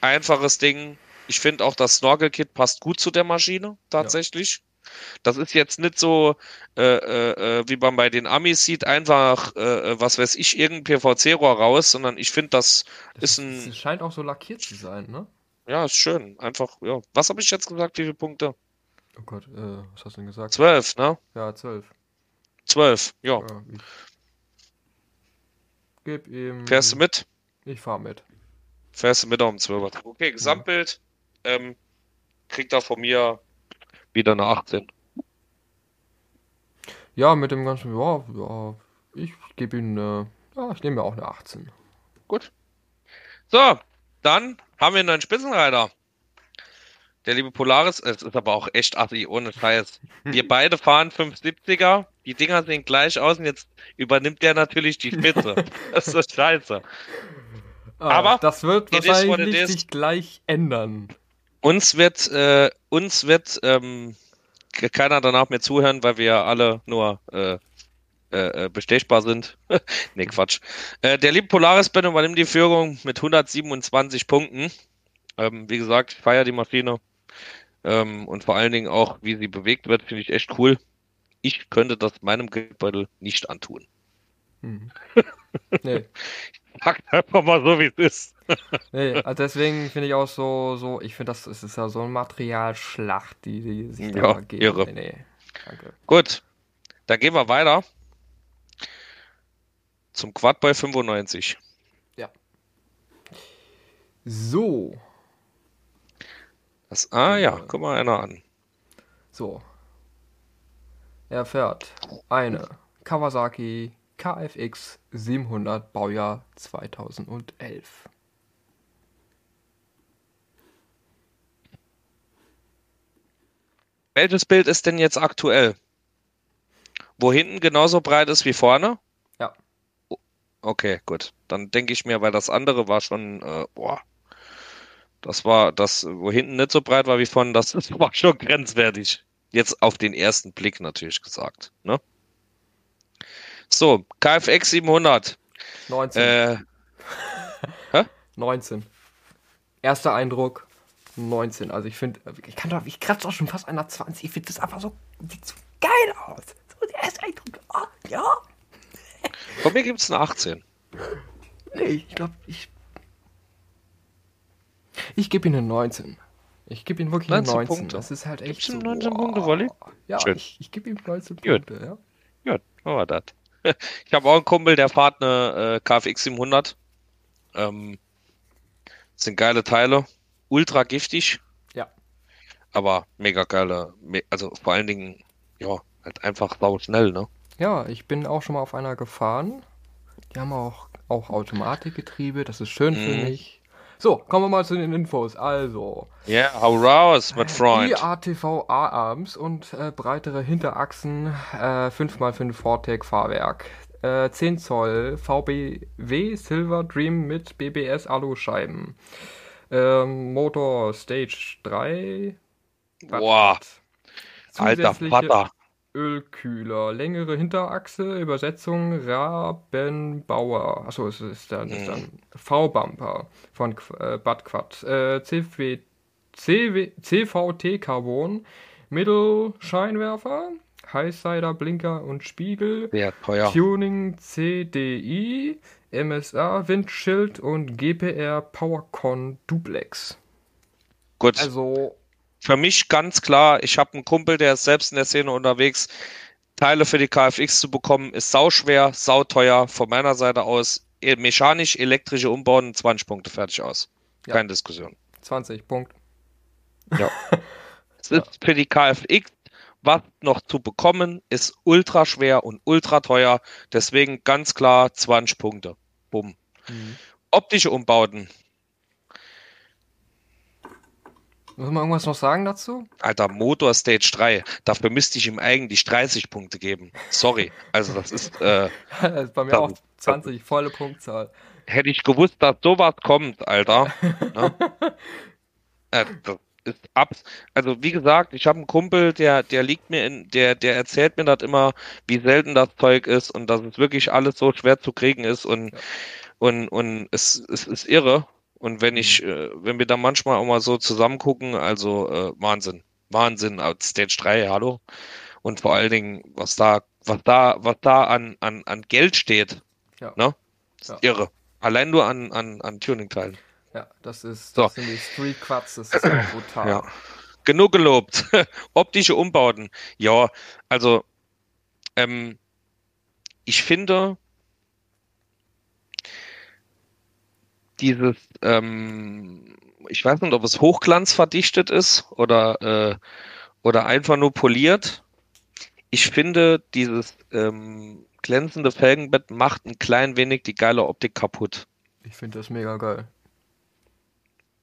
Einfaches Ding. Ich finde auch das Snorkel-Kit passt gut zu der Maschine, tatsächlich. Ja. Das ist jetzt nicht so, äh, äh, äh wie man bei den Amis sieht, einfach, äh, äh was weiß ich, irgendein PVC-Rohr raus, sondern ich finde, das, das, ist ein. Es scheint auch so lackiert zu sein, ne? Ja, ist schön. Einfach, ja. Was habe ich jetzt gesagt? Wie viele Punkte? Oh Gott, äh, was hast du denn gesagt? Zwölf, ne? Ja, zwölf. Zwölf, ja. ja geb ihm. Fährst du mit? Ich fahr mit. Fährst du mit auf dem Zwölfer? Okay, Gesamtbild. Ja. Ähm, kriegt er von mir wieder eine 18. Ja, mit dem ganzen, ja, ja, ich gebe ihm eine, ja, ich nehme mir auch eine 18. Gut. So, dann haben wir einen Spitzenreiter der liebe Polaris, es ist aber auch echt assi, ohne Scheiß. Wir beide fahren 570er, die Dinger sehen gleich aus und jetzt übernimmt der natürlich die Spitze. das ist scheiße. Ah, aber das wird wahrscheinlich sich gleich ändern. Uns wird, äh, uns wird ähm, keiner danach mehr zuhören, weil wir alle nur äh, äh, äh bestechbar sind. nee, Quatsch. Äh, der liebe Polaris-Band übernimmt die Führung mit 127 Punkten. Ähm, wie gesagt, ich feiere die Maschine. Ähm, und vor allen Dingen auch, wie sie bewegt wird, finde ich echt cool. Ich könnte das meinem Geldbeutel nicht antun. Hm. Nee. Sag einfach mal so, wie es ist. nee, also deswegen finde ich auch so, so, ich finde, das, das ist ja so eine Materialschlacht, die, die sich da ja, geben. Irre. Nee, nee. Danke. Gut, dann gehen wir weiter zum Quad bei 95. Ja. So. Das, ah ja, guck mal einer an. So. Er fährt eine Kawasaki KFX 700 Baujahr 2011. Welches Bild ist denn jetzt aktuell? Wo hinten genauso breit ist wie vorne? Ja. Okay, gut. Dann denke ich mir, weil das andere war schon, äh, boah. Das war, das, wo hinten nicht so breit war wie vorne, das, das war schon grenzwertig. Jetzt auf den ersten Blick natürlich gesagt, ne? So, KFX 700. 19. Äh, hä? 19. Erster Eindruck, 19. Also ich finde, ich kann doch, ich kratze auch schon fast einer 20. Ich finde das einfach so, sieht so geil aus. So der erste Eindruck, oh, ja. Von mir gibt es eine 18. Nee, ich glaube, ich. Ich gebe ihm eine 19. Ich gebe ihm wirklich eine 19. Punkte. Das ist halt echt. Gibst so, 19 Punkte, Wolli? Ja, Schön. ich, ich gebe ihm 19 Gut. Punkte, ja. Gut, machen wir das. Ich habe auch einen Kumpel, der fährt eine äh, KFX 700. Ähm, sind geile Teile ultra giftig. Ja. Aber mega geile, also vor allen Dingen, ja, halt einfach sau schnell, ne? Ja, ich bin auch schon mal auf einer gefahren. Die haben auch, auch Automatikgetriebe, das ist schön mhm. für mich. So, kommen wir mal zu den Infos. Also. Ja, yeah, hau raus, mein Freund. IATV A-Arms und äh, breitere Hinterachsen, äh, 5x5 Vortec Fahrwerk. Äh, 10 Zoll VBW Silver Dream mit BBS Aluscheiben. Ähm, Motor Stage 3. Boah. Alter Vater. Ölkühler, längere Hinterachse, Übersetzung Rabenbauer. Achso, es ist dann, ist dann V-Bumper von äh, Bad Quad. Äh, CW, CW, CVT Carbon, Mittelscheinwerfer, Highsider Blinker und Spiegel, Sehr teuer. Tuning CDI, MSA Windschild und GPR PowerCon Duplex. Gut. Also für mich ganz klar, ich habe einen Kumpel, der ist selbst in der Szene unterwegs. Teile für die KFX zu bekommen, ist sauschwer, sauteuer. Von meiner Seite aus e, mechanisch, elektrische Umbauten, 20 Punkte fertig aus. Ja. Keine Diskussion. 20 Punkt. Ja. es ist für die KFX was noch zu bekommen, ist ultra schwer und ultra teuer. Deswegen ganz klar 20 Punkte. Bumm. Mhm. Optische Umbauten. Muss man irgendwas noch sagen dazu? Alter, Motor Stage 3. Dafür müsste ich ihm eigentlich 30 Punkte geben. Sorry. Also, das ist. Äh, das ist bei mir auch 20, volle Punktzahl. Hätte ich gewusst, dass sowas kommt, Alter. ne? äh, das ist ab. Also, wie gesagt, ich habe einen Kumpel, der, der liegt mir in, der, der erzählt mir das immer, wie selten das Zeug ist und dass es wirklich alles so schwer zu kriegen ist und, ja. und, und es, es ist irre. Und wenn ich, mhm. äh, wenn wir da manchmal auch mal so zusammen gucken, also äh, Wahnsinn. Wahnsinn, Stage 3, hallo. Und vor allen Dingen, was da, was da, was da an, an, an Geld steht, ja. ne? ja. irre. Allein nur an, an, an Tuning-Teilen. Ja, das ist, das so. sind die Street Quads, das ist ja brutal. Ja. Genug gelobt. Optische Umbauten. Ja, also, ähm, ich finde, dieses, ähm, ich weiß nicht, ob es hochglanzverdichtet ist oder, äh, oder einfach nur poliert. Ich finde, dieses ähm, glänzende Felgenbett macht ein klein wenig die geile Optik kaputt. Ich finde das mega geil.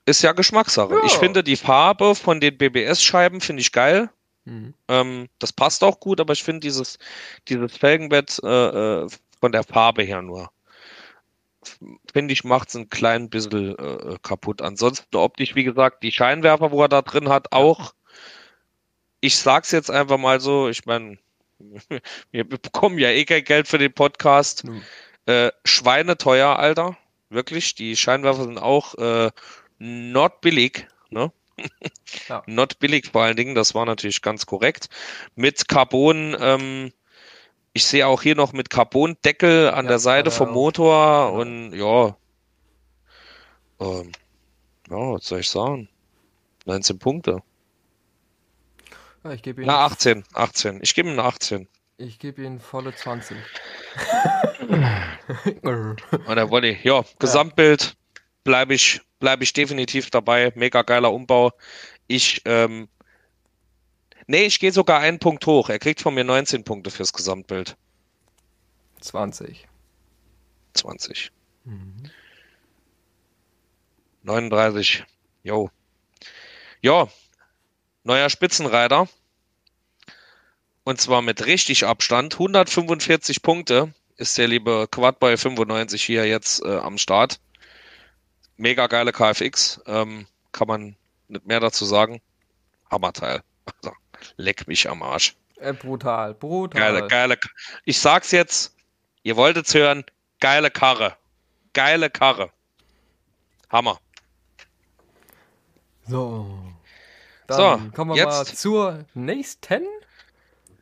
Ist ja Geschmackssache. Ja. Ich finde die Farbe von den BBS-Scheiben finde ich geil. Mhm. Ähm, das passt auch gut, aber ich finde dieses, dieses Felgenbett äh, äh von der Farbe her nur finde ich, macht es ein klein bisschen äh, kaputt. Ansonsten optisch, wie gesagt, die Scheinwerfer, wo er da drin hat, auch. Ich sag's jetzt einfach mal so, ich meine, wir bekommen ja eh kein Geld für den Podcast. Mhm. Äh, schweineteuer, Alter. Wirklich, die Scheinwerfer sind auch äh, not billig, ne? ja. Not billig vor allen Dingen, das war natürlich ganz korrekt. Mit Carbon, ähm, ich sehe auch hier noch mit Carbon-Deckel an ja, der Seite vom Motor und ja. Ähm, ja, was soll ich sagen? 19 Punkte. Ja, ich gebe ihm. Na, 18, 18. Ich gebe ihm eine 18. Ich gebe ihm volle 20. Und der Wolli, ja, Gesamtbild bleibe ich, bleib ich definitiv dabei. Mega geiler Umbau. Ich, ähm, nee, ich gehe sogar einen Punkt hoch. Er kriegt von mir 19 Punkte fürs Gesamtbild. 20. 20. Mhm. 39. Jo. Ja, neuer Spitzenreiter. Und zwar mit richtig Abstand. 145 Punkte ist der liebe Quadboy 95 hier jetzt äh, am Start. Mega geile KFX. Ähm, kann man nicht mehr dazu sagen. Hammerteil. Also, leck mich am Arsch. Äh, brutal, brutal. Geile, geile. Ich sag's jetzt, ihr wolltet's hören. Geile Karre. Geile Karre. Hammer. So. Dann so, kommen wir jetzt. mal zur nächsten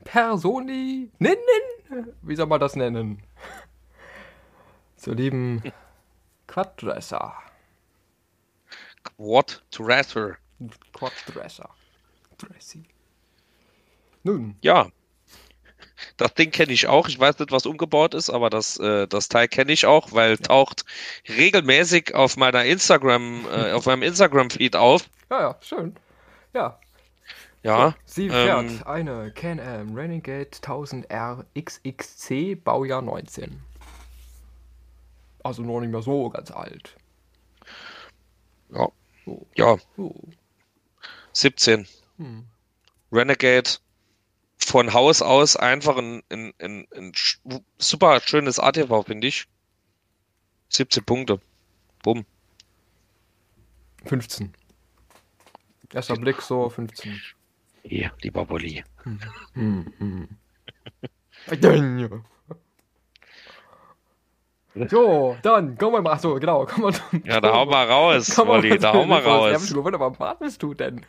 Personi nennen. Wie soll man das nennen? Zur lieben Quaddresser. Quaddresser. Quaddresser. Dressy. Nun. Ja. Das Ding kenne ich auch. Ich weiß nicht, was umgebaut ist, aber das, äh, das Teil kenne ich auch, weil ja. taucht regelmäßig auf meiner Instagram, äh, auf meinem Instagram-Feed auf. Ja, ja, schön. Ja, ja. Sie fährt ähm, eine Can-Am Renegade 1000R XXC Baujahr 19. Also noch nicht mehr so ganz alt. Ja. Ja. Oh. 17. Hm. Renegade von Haus aus einfach ein, ein, ein, ein super schönes ATV, finde ich. 17 Punkte. Bumm. 15. Erster Blick so 15. Hier, lieber Bulli. So, dann kommen wir mal. Achso, genau. Komm mal, ja, da hau mal raus, Wolli. Da hau mal raus. Ja, was wartest du denn?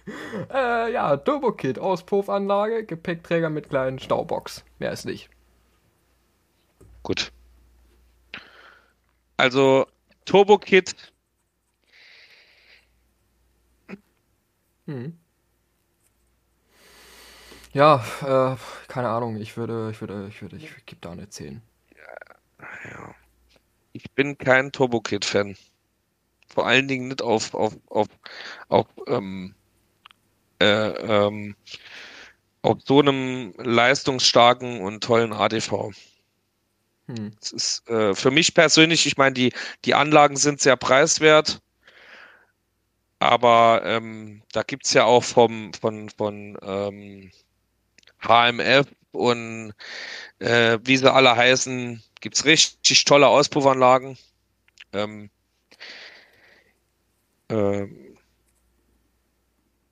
Äh, ja, Turbo-Kit, Auspuffanlage, Gepäckträger mit kleinen Staubox. Mehr ist nicht. Gut. Also, Turbo-Kit. Hm. Ja, äh, keine Ahnung. Ich würde, ich würde, ich würde, ich gebe da eine 10. Ja. Ich bin kein Turbo-Kit-Fan. Vor allen Dingen nicht auf, auf, auf, auf, ähm, äh, ähm, auf so einem leistungsstarken und tollen ADV. Hm. Es ist äh, für mich persönlich, ich meine, die, die Anlagen sind sehr preiswert, aber ähm, da gibt es ja auch vom, von, von HMF und äh, wie sie alle heißen, gibt es richtig tolle Auspuffanlagen. Ähm, äh,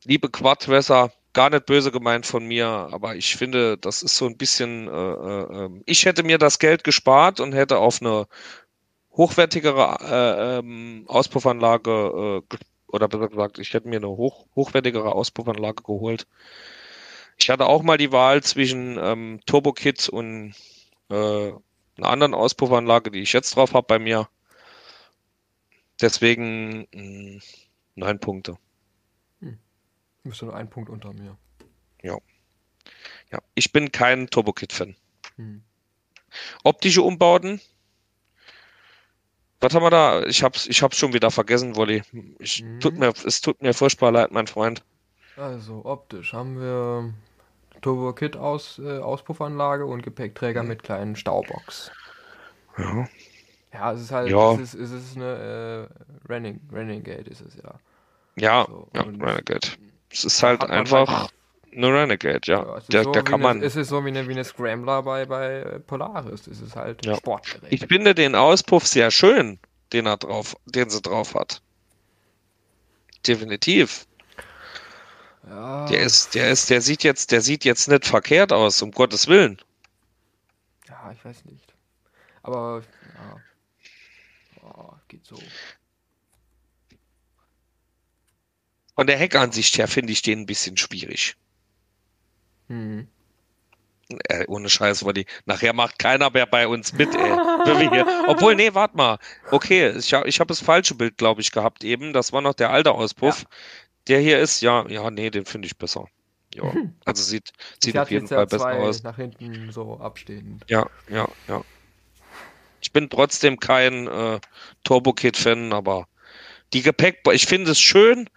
liebe Quadwässer, gar nicht böse gemeint von mir, aber ich finde, das ist so ein bisschen, äh, äh, ähm, ich hätte mir das Geld gespart und hätte auf eine hochwertigere äh, ähm, Auspuffanlage äh, oder besser gesagt, ich hätte mir eine hoch, hochwertigere Auspuffanlage geholt. Ich hatte auch mal die Wahl zwischen ähm, Turbo Kit und äh, einer anderen Auspuffanlage, die ich jetzt drauf habe bei mir. Deswegen mh, hm, neun Punkte. Hm. Du bist nur ein Punkt unter mir. Ja. Ja, ich bin kein Turbo Kit Fan. Hm. Optische Umbauten. Was haben wir da? Ich hab's, ich hab's schon wieder vergessen, Wolli. Ich, hm. tut mir, es tut mir furchtbar leid, mein Freund. Also optisch haben wir Turbo Kit aus, äh, Auspuffanlage und Gepäckträger mhm. mit kleinen Staubox. Ja. Ja, es ist halt, ja. es ist, es ist eine äh, Renning, Renegade ist es ja. Ja, so, ja Renegade. Es ist halt einfach halt eine Renegade, ja. ja der, so der kann eine, man. Es ist so wie eine, wie eine Scrambler bei, bei Polaris. Es ist halt ja. Sportgerät. Ich finde den Auspuff sehr schön, den er drauf, den sie drauf hat. Definitiv. Ja. Der ist, der ist, der sieht jetzt, der sieht jetzt nicht verkehrt aus, um Gottes Willen. Ja, ich weiß nicht. Aber ja. Oh, geht so. von der Heckansicht her finde ich den ein bisschen schwierig. Mhm. Äh, ohne Scheiß, die nachher macht keiner mehr bei uns mit, ey. Obwohl, nee, warte mal. Okay, ich, ich habe das falsche Bild, glaube ich, gehabt eben. Das war noch der alte Auspuff. Ja. Der hier ist, ja, ja, nee, den finde ich besser. Ja, also sieht, sieht auf jeden Fall besser aus. nach hinten so abstehen. Ja, ja, ja. Ich bin trotzdem kein äh, Turbo Kit Fan, aber die Gepäck, ich finde es schön,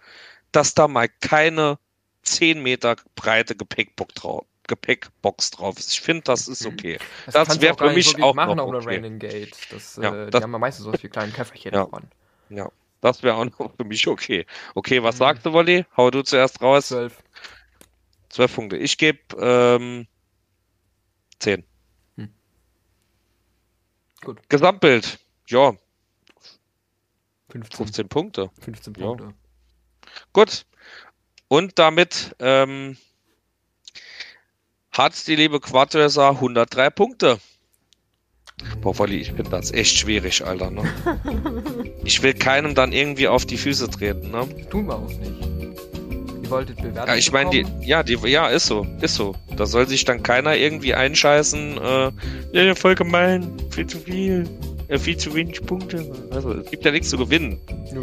dass da mal keine 10 Meter breite Gepäckbox drauf, Gepäckbox drauf ist. Ich finde, das ist mhm. okay. Das, das wäre für mich auch machen noch okay. Gate. Das, ja, äh, das, die haben ja meistens so wie kleine Köfferchen ja, dran. Ja, das wäre auch noch für mich okay. Okay, was mhm. sagst du, Wolli? Hau du zuerst raus. Zwölf. Zwölf Punkte. Ich gebe ähm, zehn. Hm. Gut. Gesamtbild. Ja. 15. 15 Punkte. 15 Punkte. Ja. Gut. Und damit ähm, hat die liebe Quadresa 103 Punkte. Boah, Wolli, ich finde das echt schwierig, Alter. Ne? ich will keinem dann irgendwie auf die Füße treten. Ne? Tun wir auch nicht. Ihr wolltet bewerten. Ja, ich meine, die, ja, die, ja, ist so, ist so. Da soll sich dann keiner irgendwie einscheißen. Äh, ja, voll gemein, viel zu viel, äh, viel zu wenig Punkte. Also, es gibt ja nichts zu gewinnen. Ja.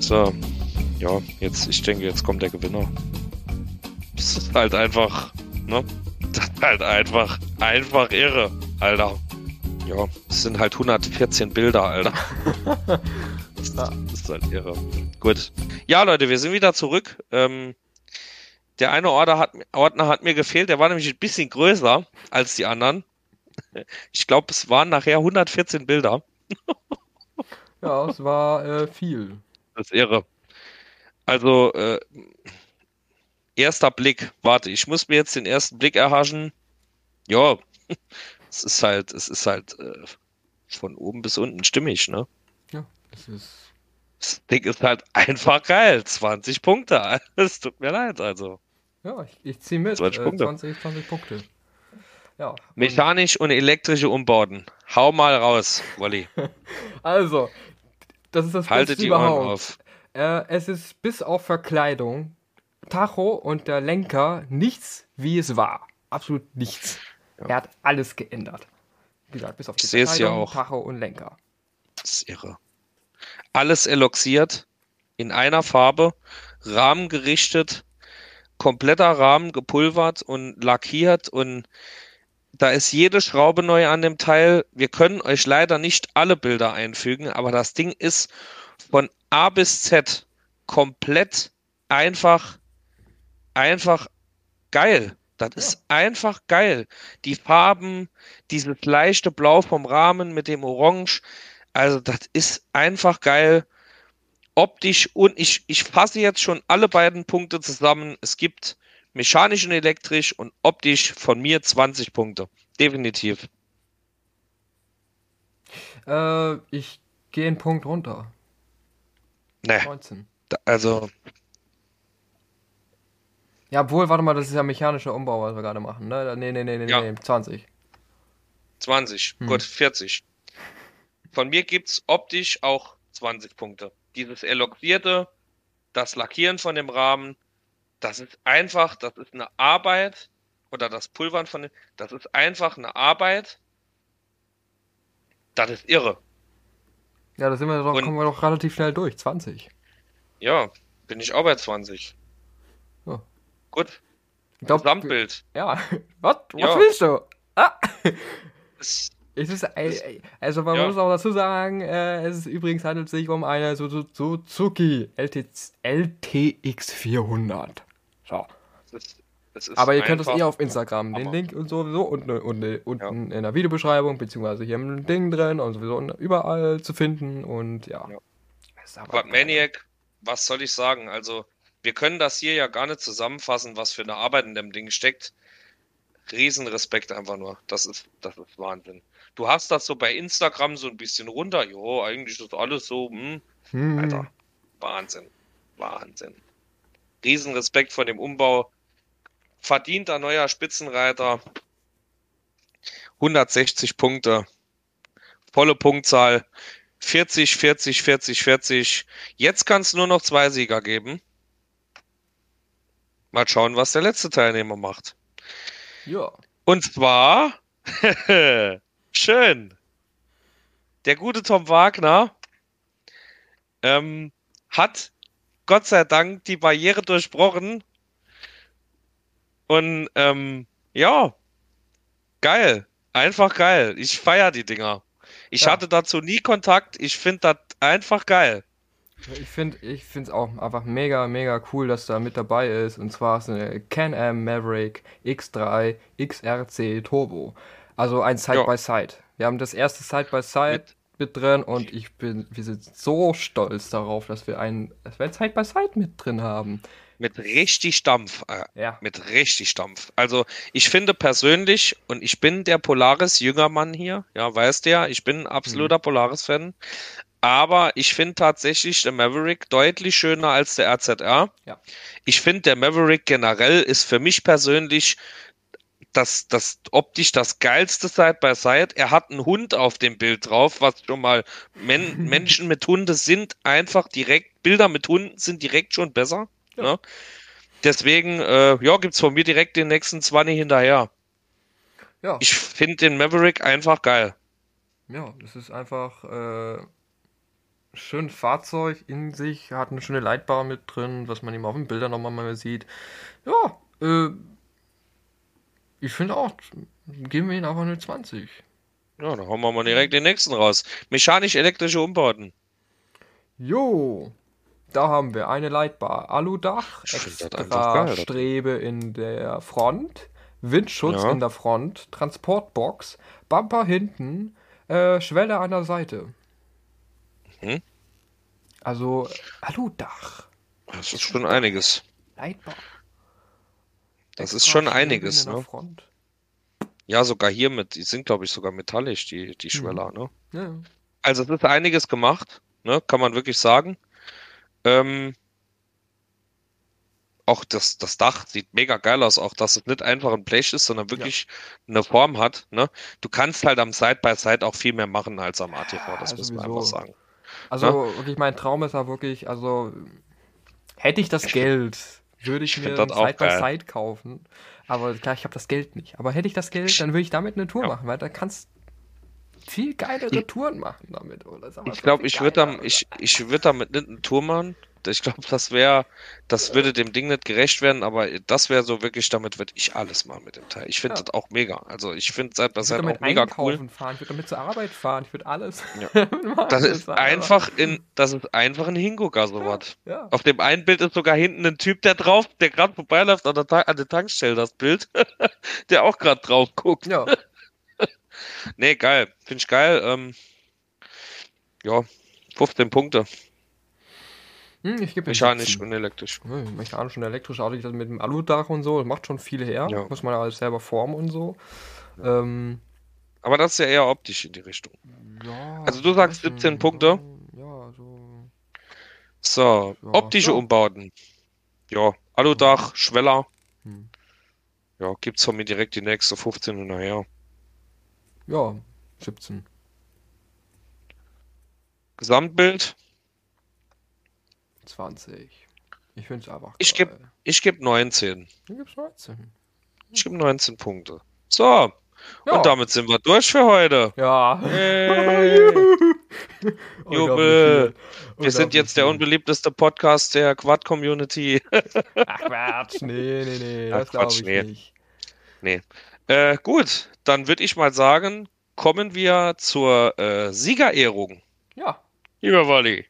So, ja, jetzt, ich denke, jetzt kommt der Gewinner. Das ist halt einfach, ne? Das ist halt einfach, einfach irre, Alter. Ja, es sind halt 114 Bilder, Alter. das ist halt irre. Gut. Ja, Leute, wir sind wieder zurück. Ähm, der eine Ordner hat, Ordner hat mir gefehlt, der war nämlich ein bisschen größer als die anderen. Ich glaube, es waren nachher 114 Bilder. ja, es war äh, viel. Das ist irre. Also, äh, erster Blick. Warte, ich muss mir jetzt den ersten Blick erhaschen. Ja, es ist halt, es ist halt äh, von oben bis unten stimmig, ne? Ja, es ist. Das Ding ist halt einfach geil. 20 Punkte. Es tut mir leid, also. Ja, ich, ich ziehe mit. 20 äh, Punkte. 20, 20 Punkte. Ja. Mechanisch und elektrische Umbauten. Hau mal raus, Wolli. also, das ist das Haltet die überhaupt. Ohren auf. Äh, es ist bis auf Verkleidung, Tacho und der Lenker nichts, wie es war. Absolut nichts. Ja. Er hat alles geändert. Wie gesagt, bis auf die Verkleidung, ja auch. Tacho und Lenker. Das ist irre. Alles eloxiert, in einer Farbe, Rahmen gerichtet, kompletter Rahmen gepulvert und lackiert und da ist jede Schraube neu an dem Teil. Wir können euch leider nicht alle Bilder einfügen, aber das Ding ist von A bis Z komplett einfach, einfach geil. Das ja. ist einfach geil. Die Farben, dieses leichte Blau vom Rahmen mit dem Orange, also das ist einfach geil. Optisch und ich, ich fasse jetzt schon alle beiden Punkte zusammen. Es gibt mechanisch und elektrisch und optisch von mir 20 Punkte. Definitiv. Äh, ich gehe einen Punkt runter. Nee. 19. Also. Ja, obwohl, warte mal, das ist ja mechanischer Umbau, was wir gerade machen, ne? Nee, nee, nee, nee, ja. nee, 20. 20, hm. gut, 40. Von mir gibt es optisch auch 20 Punkte. Dieses eloxierte, das Lackieren von dem Rahmen, das ist einfach, das ist eine Arbeit, oder das Pulvern von dem, das ist einfach eine Arbeit. Das ist irre. Ja, da sind wir doch, kommen wir doch relativ schnell durch. 20. Ja, bin ich auch bei 20. Gut. Ich glaub, Gesamtbild. Ja. Was? Was ja. willst du? Ah. Es, es ist, also man ja. muss auch dazu sagen, äh, es ist übrigens handelt sich um eine Suzuki LTX 400. So. Das aber ihr könnt es eher auf Instagram, den Link und sowieso und, und, und ja. in der Videobeschreibung, beziehungsweise hier im Ding drin und sowieso überall zu finden und ja. ja. Maniac, was soll ich sagen? Also, wir können das hier ja gar nicht zusammenfassen, was für eine Arbeit in dem Ding steckt. Riesenrespekt einfach nur. Das ist, das ist Wahnsinn. Du hast das so bei Instagram so ein bisschen runter. Jo, eigentlich ist alles so, hm. hm. Alter, Wahnsinn. Wahnsinn. Riesenrespekt von dem Umbau verdienter neuer Spitzenreiter. 160 Punkte. Volle Punktzahl. 40, 40, 40, 40. Jetzt kann es nur noch zwei Sieger geben. Mal schauen, was der letzte Teilnehmer macht. Ja. Und zwar, schön, der gute Tom Wagner ähm, hat Gott sei Dank die Barriere durchbrochen. Und ähm, ja, geil. Einfach geil. Ich feiere die Dinger. Ich ja. hatte dazu nie Kontakt. Ich finde das einfach geil. Ich finde ich es auch einfach mega, mega cool, dass da mit dabei ist. Und zwar ist eine Can-Am Maverick X3 XRC Turbo. Also ein Side-by-Side. -Side. Wir haben das erste Side-by-Side -Side mit drin und ich bin, wir sind so stolz darauf, dass wir ein, dass wir ein Side-by-Side -Side mit drin haben. Mit richtig Dampf. Äh, ja. Mit richtig Dampf. Also ich finde persönlich, und ich bin der Polaris Jüngermann hier, ja, weißt du ja, ich bin ein absoluter mhm. Polaris-Fan. Aber ich finde tatsächlich der Maverick deutlich schöner als der RZR. Ja. Ich finde, der Maverick generell ist für mich persönlich das, das optisch das geilste Side by Side. Er hat einen Hund auf dem Bild drauf, was schon mal Men Menschen mit Hunde sind einfach direkt, Bilder mit Hunden sind direkt schon besser. Ja. Ne? Deswegen, äh, ja, gibt's von mir direkt den nächsten 20 hinterher. Ja. Ich finde den Maverick einfach geil. Ja, das ist einfach äh, schön Fahrzeug in sich, hat eine schöne Leitbar mit drin, was man ihm auf den Bildern nochmal mal sieht. Ja, äh, ich finde auch, geben wir ihn einfach eine 20. Ja, dann hauen wir mal direkt den nächsten raus. Mechanisch-elektrische Umbauten. Jo, da haben wir eine Leitbar, Aludach, extra Strebe in der Front, Windschutz ja. in der Front, Transportbox, Bumper hinten, äh, Schwelle an der Seite. Mhm. Also Aludach. Das ist schon einiges. Leitbar. Das ist schon einiges, ne? Ja, sogar hier mit, die sind glaube ich sogar metallisch, die, die hm. Schweller, mhm. ne? Ja. Also es ist einiges gemacht, ne? Kann man wirklich sagen. Ähm, auch das, das Dach sieht mega geil aus, auch dass es nicht einfach ein Blech ist, sondern wirklich ja. eine Form hat. Ne? Du kannst halt am Side-by-Side -Side auch viel mehr machen als am ATV, das ja, muss man einfach sagen. Also ne? wirklich, mein Traum ist ja wirklich, also hätte ich das Geld, würde ich, ich mir ein Side-by-Side kaufen. Aber klar, ich habe das Geld nicht. Aber hätte ich das Geld, dann würde ich damit eine Tour ja. machen, weil da kannst viel geilere Touren machen damit. Oder? ich glaube, ich würde ich, ich würd damit nicht eine Tour machen, ich glaube, das wäre, das würde dem Ding nicht gerecht werden, aber das wäre so wirklich, damit würde ich alles machen mit dem Teil. Ich finde ja. das auch mega. Also ich finde seit das halt auch mega cool. Fahren. Ich würde damit zur Arbeit fahren, ich würde alles. Ja. das ist einfach in, das ist einfach ein Hingucker, sowas. Ja. ja. Auf dem einen Bild ist sogar hinten ein Typ, der drauf, der gerade vorbeiläuft an der, an der Tankstelle, das Bild, der auch gerade drauf guckt. Ja. Nee, geil. Finde ich geil. Ähm, ja, 15 Punkte. Hm, ich gebe Mechanisch und elektrisch. Hm, mechanisch und elektrisch, auch das mit dem Aludach und so, das macht schon viel her. Ja. Muss man alles selber formen und so. Ja. Ähm, Aber das ist ja eher optisch in die Richtung. Ja, also du sagst 17 Punkte. Ja, so. So, optische Umbauten. Ja, Aludach. Schweller. Hm. Ja, gibt's von mir direkt die nächste 15 und nachher. Ja, 17. Gesamtbild 20. Ich finde es einfach. Ich gebe ich geb 19. Du gibst 19. Ich gebe 19 Punkte. So. Ja. Und damit sind wir durch für heute. Ja. Hey. Jubel. Wir sind jetzt der unbeliebteste Podcast der Quad-Community. Ach Quatsch, nee, nee, nee, das glaube ich nee. nicht. Nee. Äh, gut, dann würde ich mal sagen, kommen wir zur äh, Siegerehrung. Ja. Lieber Wally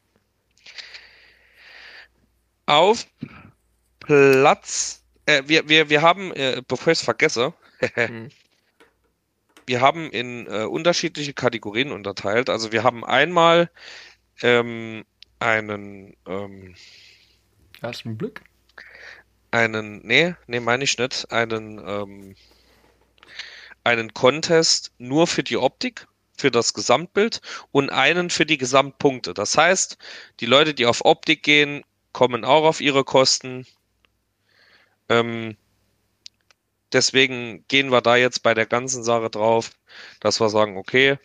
auf Platz. Äh, wir, wir, wir haben, äh, bevor ich es vergesse, mhm. wir haben in äh, unterschiedliche Kategorien unterteilt. Also wir haben einmal ähm, einen ähm, ersten Blick. Einen, nee, nee, meine ich nicht, einen, ähm, einen Contest nur für die Optik, für das Gesamtbild und einen für die Gesamtpunkte. Das heißt, die Leute, die auf Optik gehen, kommen auch auf ihre Kosten. Ähm, deswegen gehen wir da jetzt bei der ganzen Sache drauf, dass wir sagen, okay,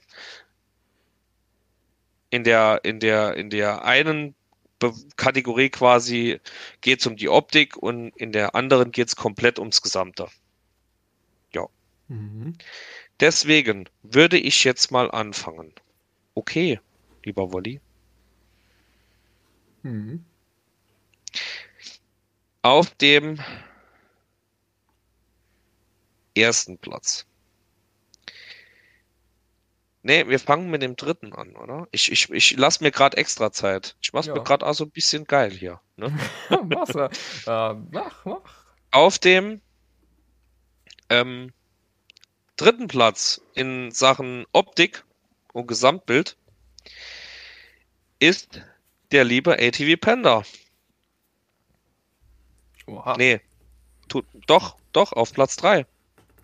in der, in der, in der einen Be Kategorie quasi geht es um die Optik und in der anderen geht es komplett ums Gesamte. Mhm. Deswegen würde ich jetzt mal anfangen. Okay, lieber Wolli. Mhm. Auf dem ersten Platz. Nee, wir fangen mit dem dritten an, oder? Ich, ich, ich lasse mir gerade extra Zeit. Ich mach's ja. mir gerade auch so ein bisschen geil hier. Ne? Mach's, äh, mach, mach. Auf dem ähm, dritten Platz in Sachen Optik und Gesamtbild ist der liebe ATV Panda. Oha. Nee, tut, doch, doch, auf Platz 3.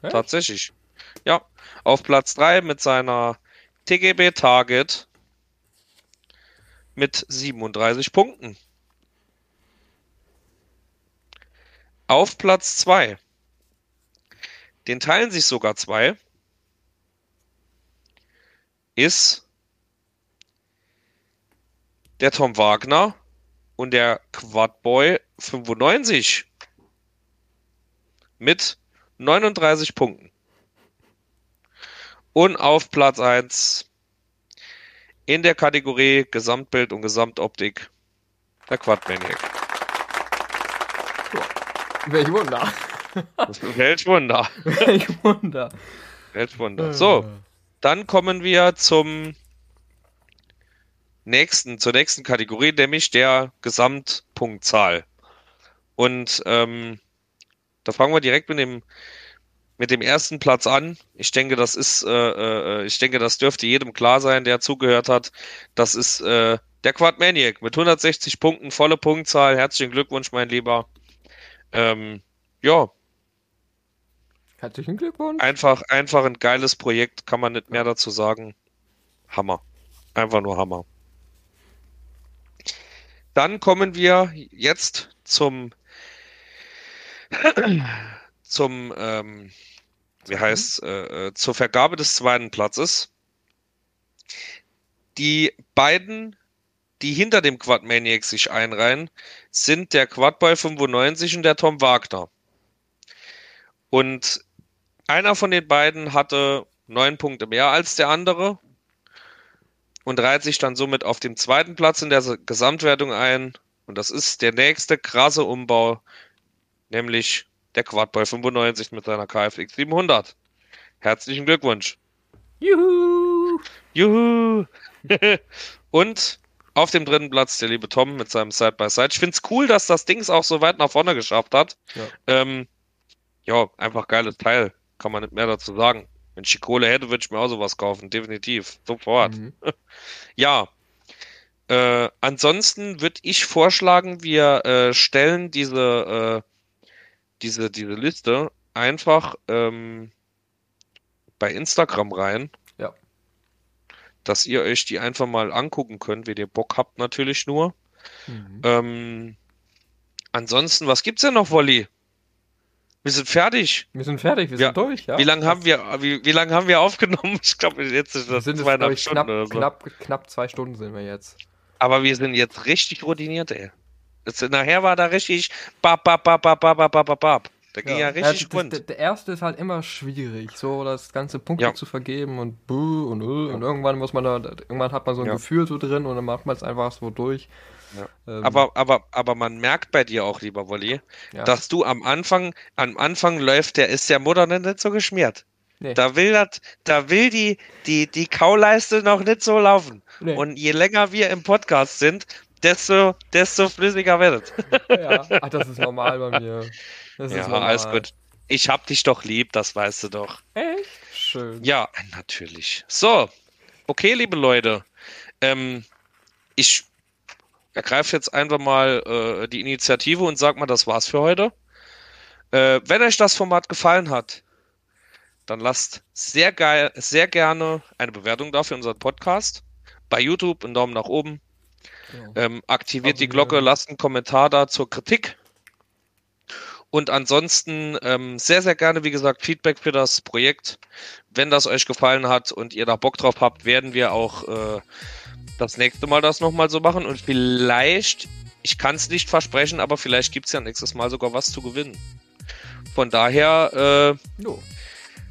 Tatsächlich. Ja, auf Platz 3 mit seiner TGB Target mit 37 Punkten. Auf Platz 2. Den teilen sich sogar zwei. Ist der Tom Wagner und der Quadboy 95 mit 39 Punkten. Und auf Platz 1 in der Kategorie Gesamtbild und Gesamtoptik der Quadmaniac. Welch Wunder. Welch Wunder. Welch Wunder. Welch Wunder. So, dann kommen wir zum nächsten, zur nächsten Kategorie, nämlich der Gesamtpunktzahl. Und ähm, da fangen wir direkt mit dem mit dem ersten Platz an. Ich denke, das ist, äh, äh, ich denke, das dürfte jedem klar sein, der zugehört hat. Das ist äh, der Quadmaniac mit 160 Punkten, volle Punktzahl. Herzlichen Glückwunsch, mein Lieber. Ähm, ja. Herzlichen Glückwunsch. Einfach, einfach ein geiles Projekt, kann man nicht mehr dazu sagen. Hammer. Einfach nur Hammer. Dann kommen wir jetzt zum zum, ähm, wie heißt äh, äh, zur Vergabe des zweiten Platzes. Die beiden, die hinter dem Quadmaniac sich einreihen, sind der Quadboy 95 und der Tom Wagner. Und einer von den beiden hatte neun Punkte mehr als der andere und reiht sich dann somit auf dem zweiten Platz in der Gesamtwertung ein. Und das ist der nächste krasse Umbau, nämlich der Quadboy 95 mit seiner KFX 700. Herzlichen Glückwunsch. Juhu! Juhu! Und auf dem dritten Platz der liebe Tom mit seinem Side-by-Side. -Side. Ich finde es cool, dass das Ding es auch so weit nach vorne geschafft hat. Ja. Ähm, ja, einfach geiles Teil. Kann man nicht mehr dazu sagen. Wenn ich die Kohle hätte, würde ich mir auch sowas kaufen. Definitiv. Sofort. Mhm. ja. Äh, ansonsten würde ich vorschlagen, wir äh, stellen diese äh, diese, diese Liste einfach ähm, bei Instagram rein. Ja. Dass ihr euch die einfach mal angucken könnt, wenn ihr Bock habt, natürlich nur. Mhm. Ähm, ansonsten, was gibt's denn noch, Wolli? Wir sind fertig. Wir sind fertig, wir ja. sind durch, ja. Wie lange haben wir, wie, wie lange haben wir aufgenommen? Ich glaube, jetzt ist das sind zweieinhalb es, Stunden knapp, oder so. Knapp, knapp zwei Stunden sind wir jetzt. Aber wir sind jetzt richtig routiniert, ey. Jetzt, nachher war da richtig bap, bap, bap, bap, bap, bap, bap. Da ging ja, ja richtig ja, das, der, der, erste ist halt immer schwierig, so das ganze Punkte ja. zu vergeben und buh und uh, und irgendwann muss man da, irgendwann hat man so ein Gefühl so drin und dann macht man es einfach so durch. Ähm, aber, aber, aber man merkt bei dir auch, lieber Wolli, dass du am Anfang, am Anfang läuft der, ist der Mutter nicht so geschmiert. Nee. Da will das, da will die, die, die Kauleiste noch nicht so laufen. Nee. Und je länger wir im Podcast sind, desto, desto flüssiger wird Ja, ach, das ist normal bei mir. Das ja, alles gut. Ich hab dich doch lieb, das weißt du doch. Echt? Schön. Ja, natürlich. So, okay, liebe Leute. Ähm, ich ergreife jetzt einfach mal äh, die Initiative und sag mal, das war's für heute. Äh, wenn euch das Format gefallen hat, dann lasst sehr geil, sehr gerne eine Bewertung da für unseren Podcast. Bei YouTube einen Daumen nach oben. Genau. Ähm, aktiviert die Glocke, lasst einen Kommentar da zur Kritik. Und ansonsten ähm, sehr, sehr gerne, wie gesagt, Feedback für das Projekt. Wenn das euch gefallen hat und ihr da Bock drauf habt, werden wir auch äh, das nächste Mal das nochmal so machen und vielleicht, ich kann es nicht versprechen, aber vielleicht gibt es ja nächstes Mal sogar was zu gewinnen. Von daher, äh, no.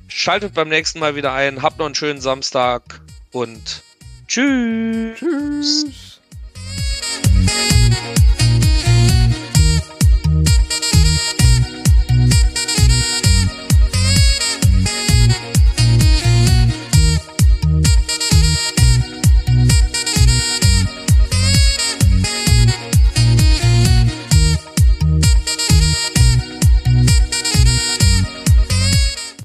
schaltet beim nächsten Mal wieder ein, habt noch einen schönen Samstag und tschüss. Tschüss.